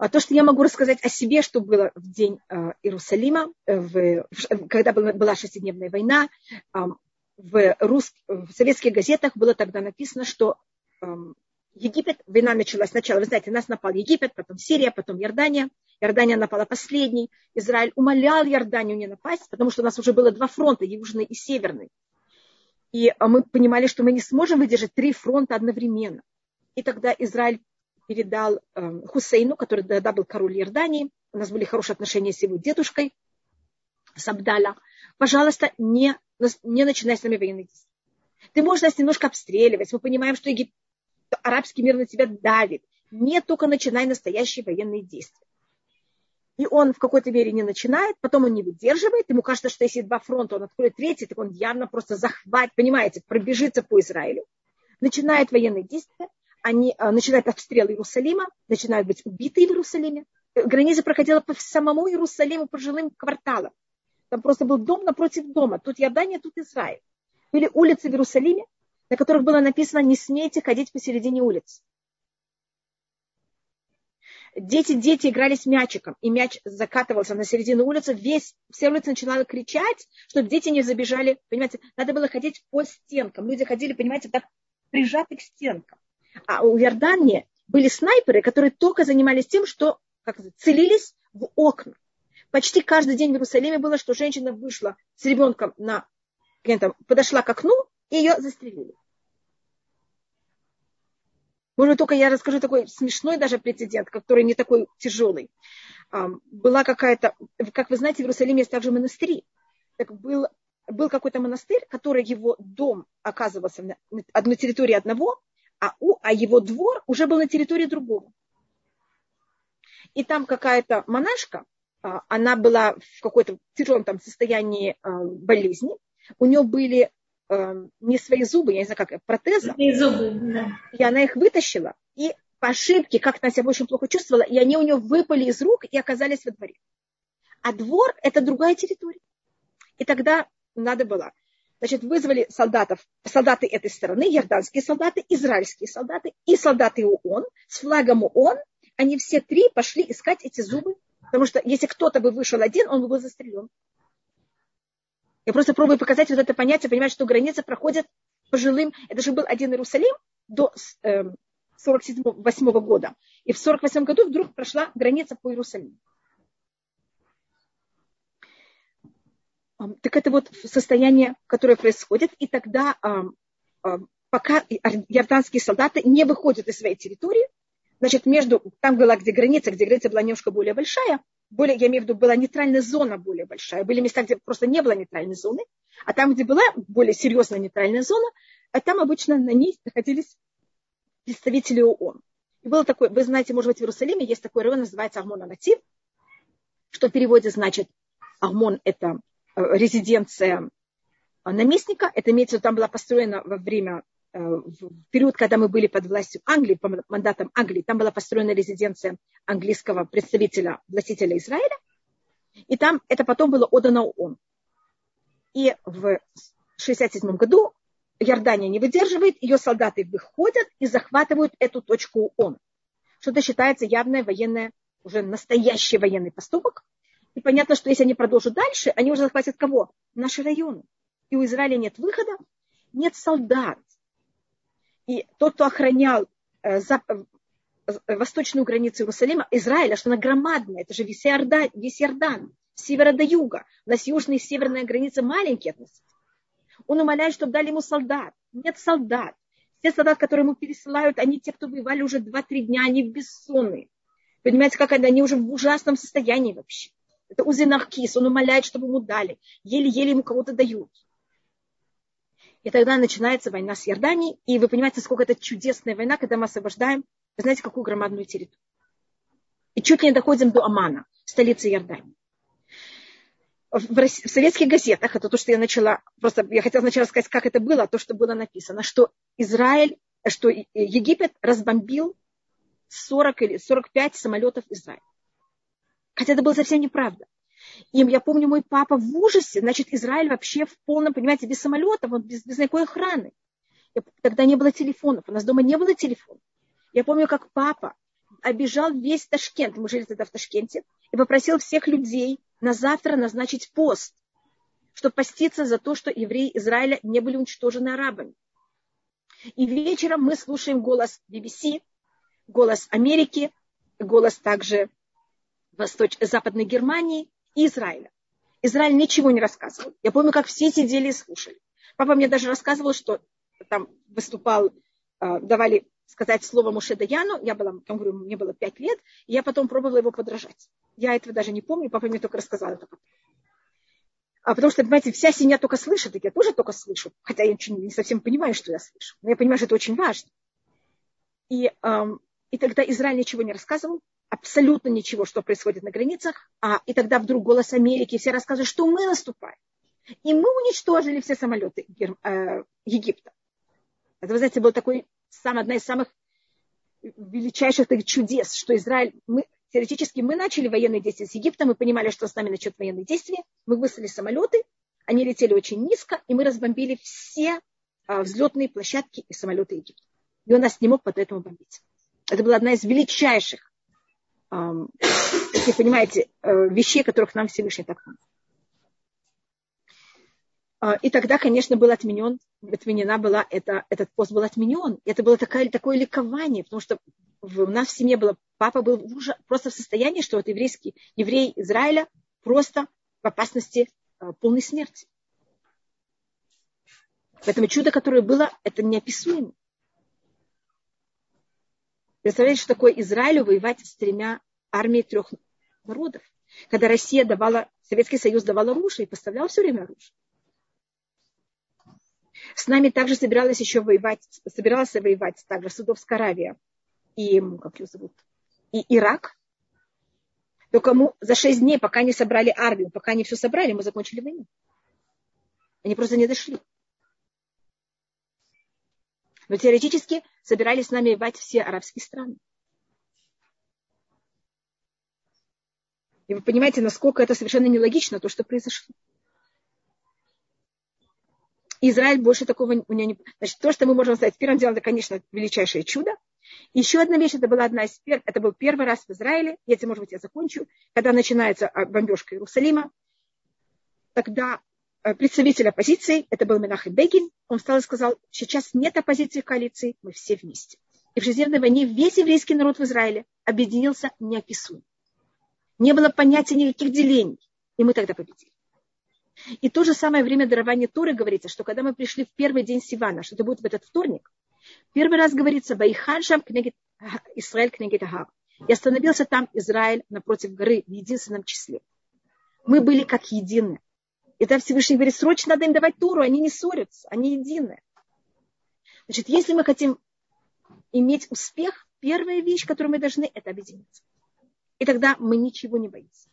А то, что я могу рассказать о себе, что было в день э, Иерусалима, э, в, когда была, шестидневная война, э, в, рус, в советских газетах было тогда написано, что Египет, война началась сначала, вы знаете, нас напал Египет, потом Сирия, потом Иордания. Иордания напала последней. Израиль умолял Иорданию не напасть, потому что у нас уже было два фронта, южный и северный. И а, мы понимали, что мы не сможем выдержать три фронта одновременно. И тогда Израиль передал э, Хусейну, который тогда был король Иордании. У нас были хорошие отношения с его дедушкой, с Абдаля. Пожалуйста, не, не начинай с нами военные действия. Ты можешь нас немножко обстреливать. Мы понимаем, что Египет, арабский мир на тебя давит. Не только начинай настоящие военные действия. И он в какой-то мере не начинает, потом он не выдерживает. Ему кажется, что если два фронта, он откроет третий, так он явно просто захватит, понимаете, пробежится по Израилю. Начинает военные действия, они а, начинают обстрел Иерусалима, начинают быть убиты в Иерусалиме. Граница проходила по самому Иерусалиму, по жилым кварталам. Там просто был дом напротив дома. Тут Иордания, тут Израиль. Были улицы в Иерусалиме, на которых было написано «Не смейте ходить посередине улиц». Дети, дети игрались мячиком, и мяч закатывался на середину улицы, весь, вся улица начинала кричать, чтобы дети не забежали, понимаете, надо было ходить по стенкам. Люди ходили, понимаете, так прижаты к стенкам. А у Иордании были снайперы, которые только занимались тем, что как целились в окна. Почти каждый день в Иерусалиме было, что женщина вышла с ребенком на, подошла к окну, и ее застрелили. Может, только я расскажу такой смешной даже прецедент, который не такой тяжелый. Была какая-то, как вы знаете, в Иерусалиме есть также монастыри. Так был, был какой-то монастырь, который его дом оказывался на, на территории одного, а, у, а его двор уже был на территории другого. И там какая-то монашка, а, она была в какой-то тяжелом там состоянии а, болезни, у нее были Эм, не свои зубы, я не знаю, как протезы. Свои зубы, да. И она их вытащила, и по ошибке, как она себя очень плохо чувствовала, и они у нее выпали из рук и оказались во дворе. А двор – это другая территория. И тогда надо было, значит, вызвали солдатов, солдаты этой стороны, ярданские солдаты, израильские солдаты и солдаты ООН с флагом ООН. Они все три пошли искать эти зубы, потому что если кто-то бы вышел один, он бы был застрелен. Я просто пробую показать вот это понятие, понимать, что граница проходит по жилым. Это же был один Иерусалим до 48 эм, года. И в 48 году вдруг прошла граница по Иерусалиму. Так это вот состояние, которое происходит. И тогда, пока иорданские солдаты не выходят из своей территории, значит, между, там была где граница, где граница была немножко более большая, более, я имею в виду, была нейтральная зона более большая. Были места, где просто не было нейтральной зоны, а там, где была более серьезная нейтральная зона, а там обычно на ней находились представители ООН. И было такое, вы знаете, может быть, в Иерусалиме есть такой район, называется Армон Анатив, что в переводе значит Армон – это э, резиденция наместника. Это имеется там была построена во время Э, в период, когда мы были под властью Англии, по мандатам Англии, там была построена резиденция английского представителя, властителя Израиля, и там это потом было отдано ООН. И в 1967 году Иордания не выдерживает, ее солдаты выходят и захватывают эту точку ООН. Что это считается явное военное, уже настоящий военный поступок. И понятно, что если они продолжат дальше, они уже захватят кого? Наши районы. И у Израиля нет выхода, нет солдат, и тот, кто охранял э, за, э, восточную границу Иерусалима, Израиля, что она громадная, это же весь Иордан, весь Иордан с севера до юга. У нас южная и северная граница маленькие относительно. Он умоляет, чтобы дали ему солдат. Нет солдат. Все солдат, которые ему пересылают, они те, кто воевали уже 2-3 дня, они бессонные. Понимаете, как они, они уже в ужасном состоянии вообще. Это Узинаркис, он умоляет, чтобы ему дали. Еле-еле ему кого-то дают. И тогда начинается война с Иорданией. И вы понимаете, сколько это чудесная война, когда мы освобождаем, вы знаете, какую громадную территорию. И чуть не доходим до Амана, столицы Иордании. В, в советских газетах, это то, что я начала, просто я хотела сначала сказать, как это было, то, что было написано, что Израиль, что Египет разбомбил 40 или 45 самолетов Израиля. Хотя это было совсем неправда. И я помню, мой папа в ужасе, значит, Израиль вообще в полном, понимаете, без самолетов, он без, без никакой охраны. Я, тогда не было телефонов, у нас дома не было телефонов. Я помню, как папа обижал весь Ташкент, мы жили тогда в Ташкенте, и попросил всех людей на завтра назначить пост, чтобы поститься за то, что евреи Израиля не были уничтожены арабами. И вечером мы слушаем голос BBC, голос Америки, голос также Восточ... Западной Германии, и Израиля. Израиль ничего не рассказывал. Я помню, как все сидели и слушали. Папа мне даже рассказывал, что там выступал, а, давали сказать слово Муше Даяну, я была, там, говорю, мне было пять лет, и я потом пробовала его подражать. Я этого даже не помню, папа мне только рассказал это. А потому что, понимаете, вся семья только слышит, и я тоже только слышу, хотя я не совсем понимаю, что я слышу. Но я понимаю, что это очень важно. И, эм, и тогда Израиль ничего не рассказывал, абсолютно ничего, что происходит на границах. А, и тогда вдруг голос Америки, все рассказывают, что мы наступаем. И мы уничтожили все самолеты э, Египта. Это, вы знаете, был такой сам, одна из самых величайших чудес, что Израиль, мы, теоретически мы начали военные действия с Египтом, мы понимали, что с нами начнут военные действия, мы выслали самолеты, они летели очень низко, и мы разбомбили все а, взлетные площадки и самолеты Египта. И он нас не мог поэтому бомбить. Это была одна из величайших, если понимаете, э, вещей, которых нам Всевышний так помог. А, и тогда, конечно, был отменен, отменена была, это, этот пост был отменен. Это было такое, такое ликование, потому что в, у нас в семье было, папа был уже просто в состоянии, что вот еврейский, еврей Израиля просто в опасности а, полной смерти. Поэтому чудо, которое было, это неописуемо. Представляете, что такое Израилю воевать с тремя армией трех народов? Когда Россия давала, Советский Союз давал оружие и поставлял все время оружие. С нами также собиралась еще воевать, собиралась воевать также Судовская Аравия и, как ее зовут, и Ирак. Только мы за шесть дней, пока не собрали армию, пока не все собрали, мы закончили войну. Они просто не дошли. Но теоретически собирались с нами воевать все арабские страны. И вы понимаете, насколько это совершенно нелогично, то, что произошло. Израиль больше такого у него не... Значит, то, что мы можем сказать, первым делом, это, конечно, величайшее чудо. Еще одна вещь, это была одна из первых, это был первый раз в Израиле, если, может быть, я закончу, когда начинается а, бомбежка Иерусалима, тогда представитель оппозиции, это был Менахем Бегин, он встал и сказал, сейчас нет оппозиции в коалиции, мы все вместе. И в шестидневной войне весь еврейский народ в Израиле объединился неописуемо. Не было понятия никаких делений. И мы тогда победили. И то же самое время дарования Туры говорится, что когда мы пришли в первый день Сивана, что это будет в этот вторник, первый раз говорится «Байханшам кнегит Израиль кнегит Агав». И остановился там Израиль напротив горы в единственном числе. Мы были как едины. И там Всевышний говорит, срочно надо им давать Туру, они не ссорятся, они едины. Значит, если мы хотим иметь успех, первая вещь, которую мы должны, это объединиться. И тогда мы ничего не боимся.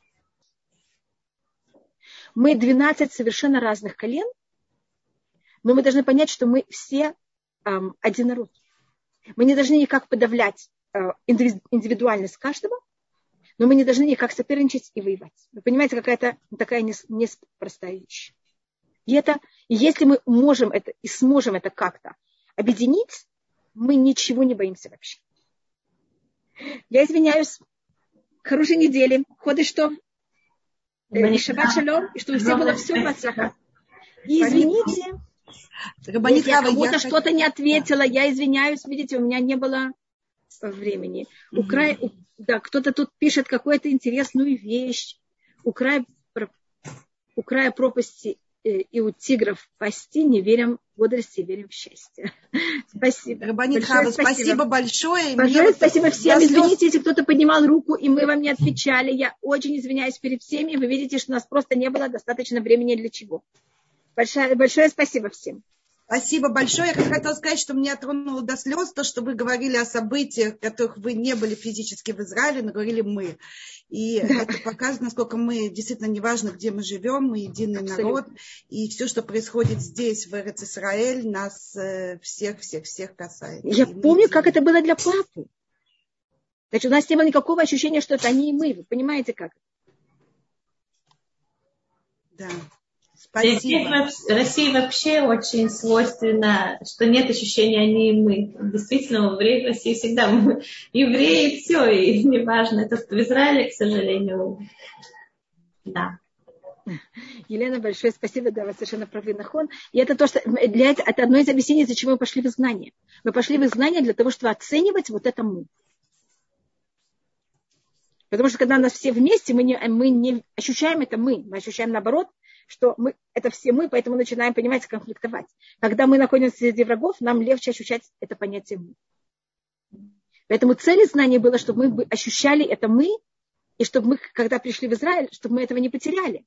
Мы 12 совершенно разных колен, но мы должны понять, что мы все эм, народ. Мы не должны никак подавлять э, индивидуальность каждого, но мы не должны никак соперничать и воевать. Вы понимаете, какая-то такая непростая вещь. И это, если мы можем это и сможем это как-то объединить, мы ничего не боимся вообще. Я извиняюсь. Хорошей недели. Ходы что? Э, шаббат шалом, и чтобы все было все бацаха. И извините, если я кому-то что-то не ответила, я извиняюсь, видите, у меня не было времени. У края, да, кто-то тут пишет какую-то интересную вещь. У края, у края пропасти Э, и у тигров пасти, не верим в бодрости, верим в счастье. Спасибо. Рабанит большое спасибо. спасибо большое. Большое спасибо всем. Извините, если кто-то поднимал руку, и мы вам не отвечали. Я очень извиняюсь перед всеми. Вы видите, что у нас просто не было достаточно времени для чего. Большое, большое спасибо всем. Спасибо большое. Я хотела сказать, что меня тронуло до слез то, что вы говорили о событиях, в которых вы не были физически в Израиле, но говорили мы. И да. это показывает, насколько мы действительно неважно, где мы живем, мы единый Абсолютно. народ. И все, что происходит здесь, в Эрец Израиль, нас э, всех, всех, всех касается. Я и помню, как это было для папы. Значит, у нас не было никакого ощущения, что это они и мы. Вы понимаете, как? Да. Спасибо. России вообще очень свойственно, что нет ощущения они и мы. Действительно, в России всегда мы евреи, все, и неважно. Это в Израиле, к сожалению, да. Елена, большое спасибо, да, вы совершенно правы, Нахон. И это то, что для это, одно из объяснений, за чего мы пошли в изгнание. Мы пошли в изгнание для того, чтобы оценивать вот это мы. Потому что когда нас все вместе, мы не, мы не ощущаем это мы, мы ощущаем наоборот, что мы, это все мы, поэтому начинаем понимать, конфликтовать. Когда мы находимся среди врагов, нам легче ощущать это понятие мы. Поэтому цель знания было, чтобы мы ощущали это мы, и чтобы мы, когда пришли в Израиль, чтобы мы этого не потеряли.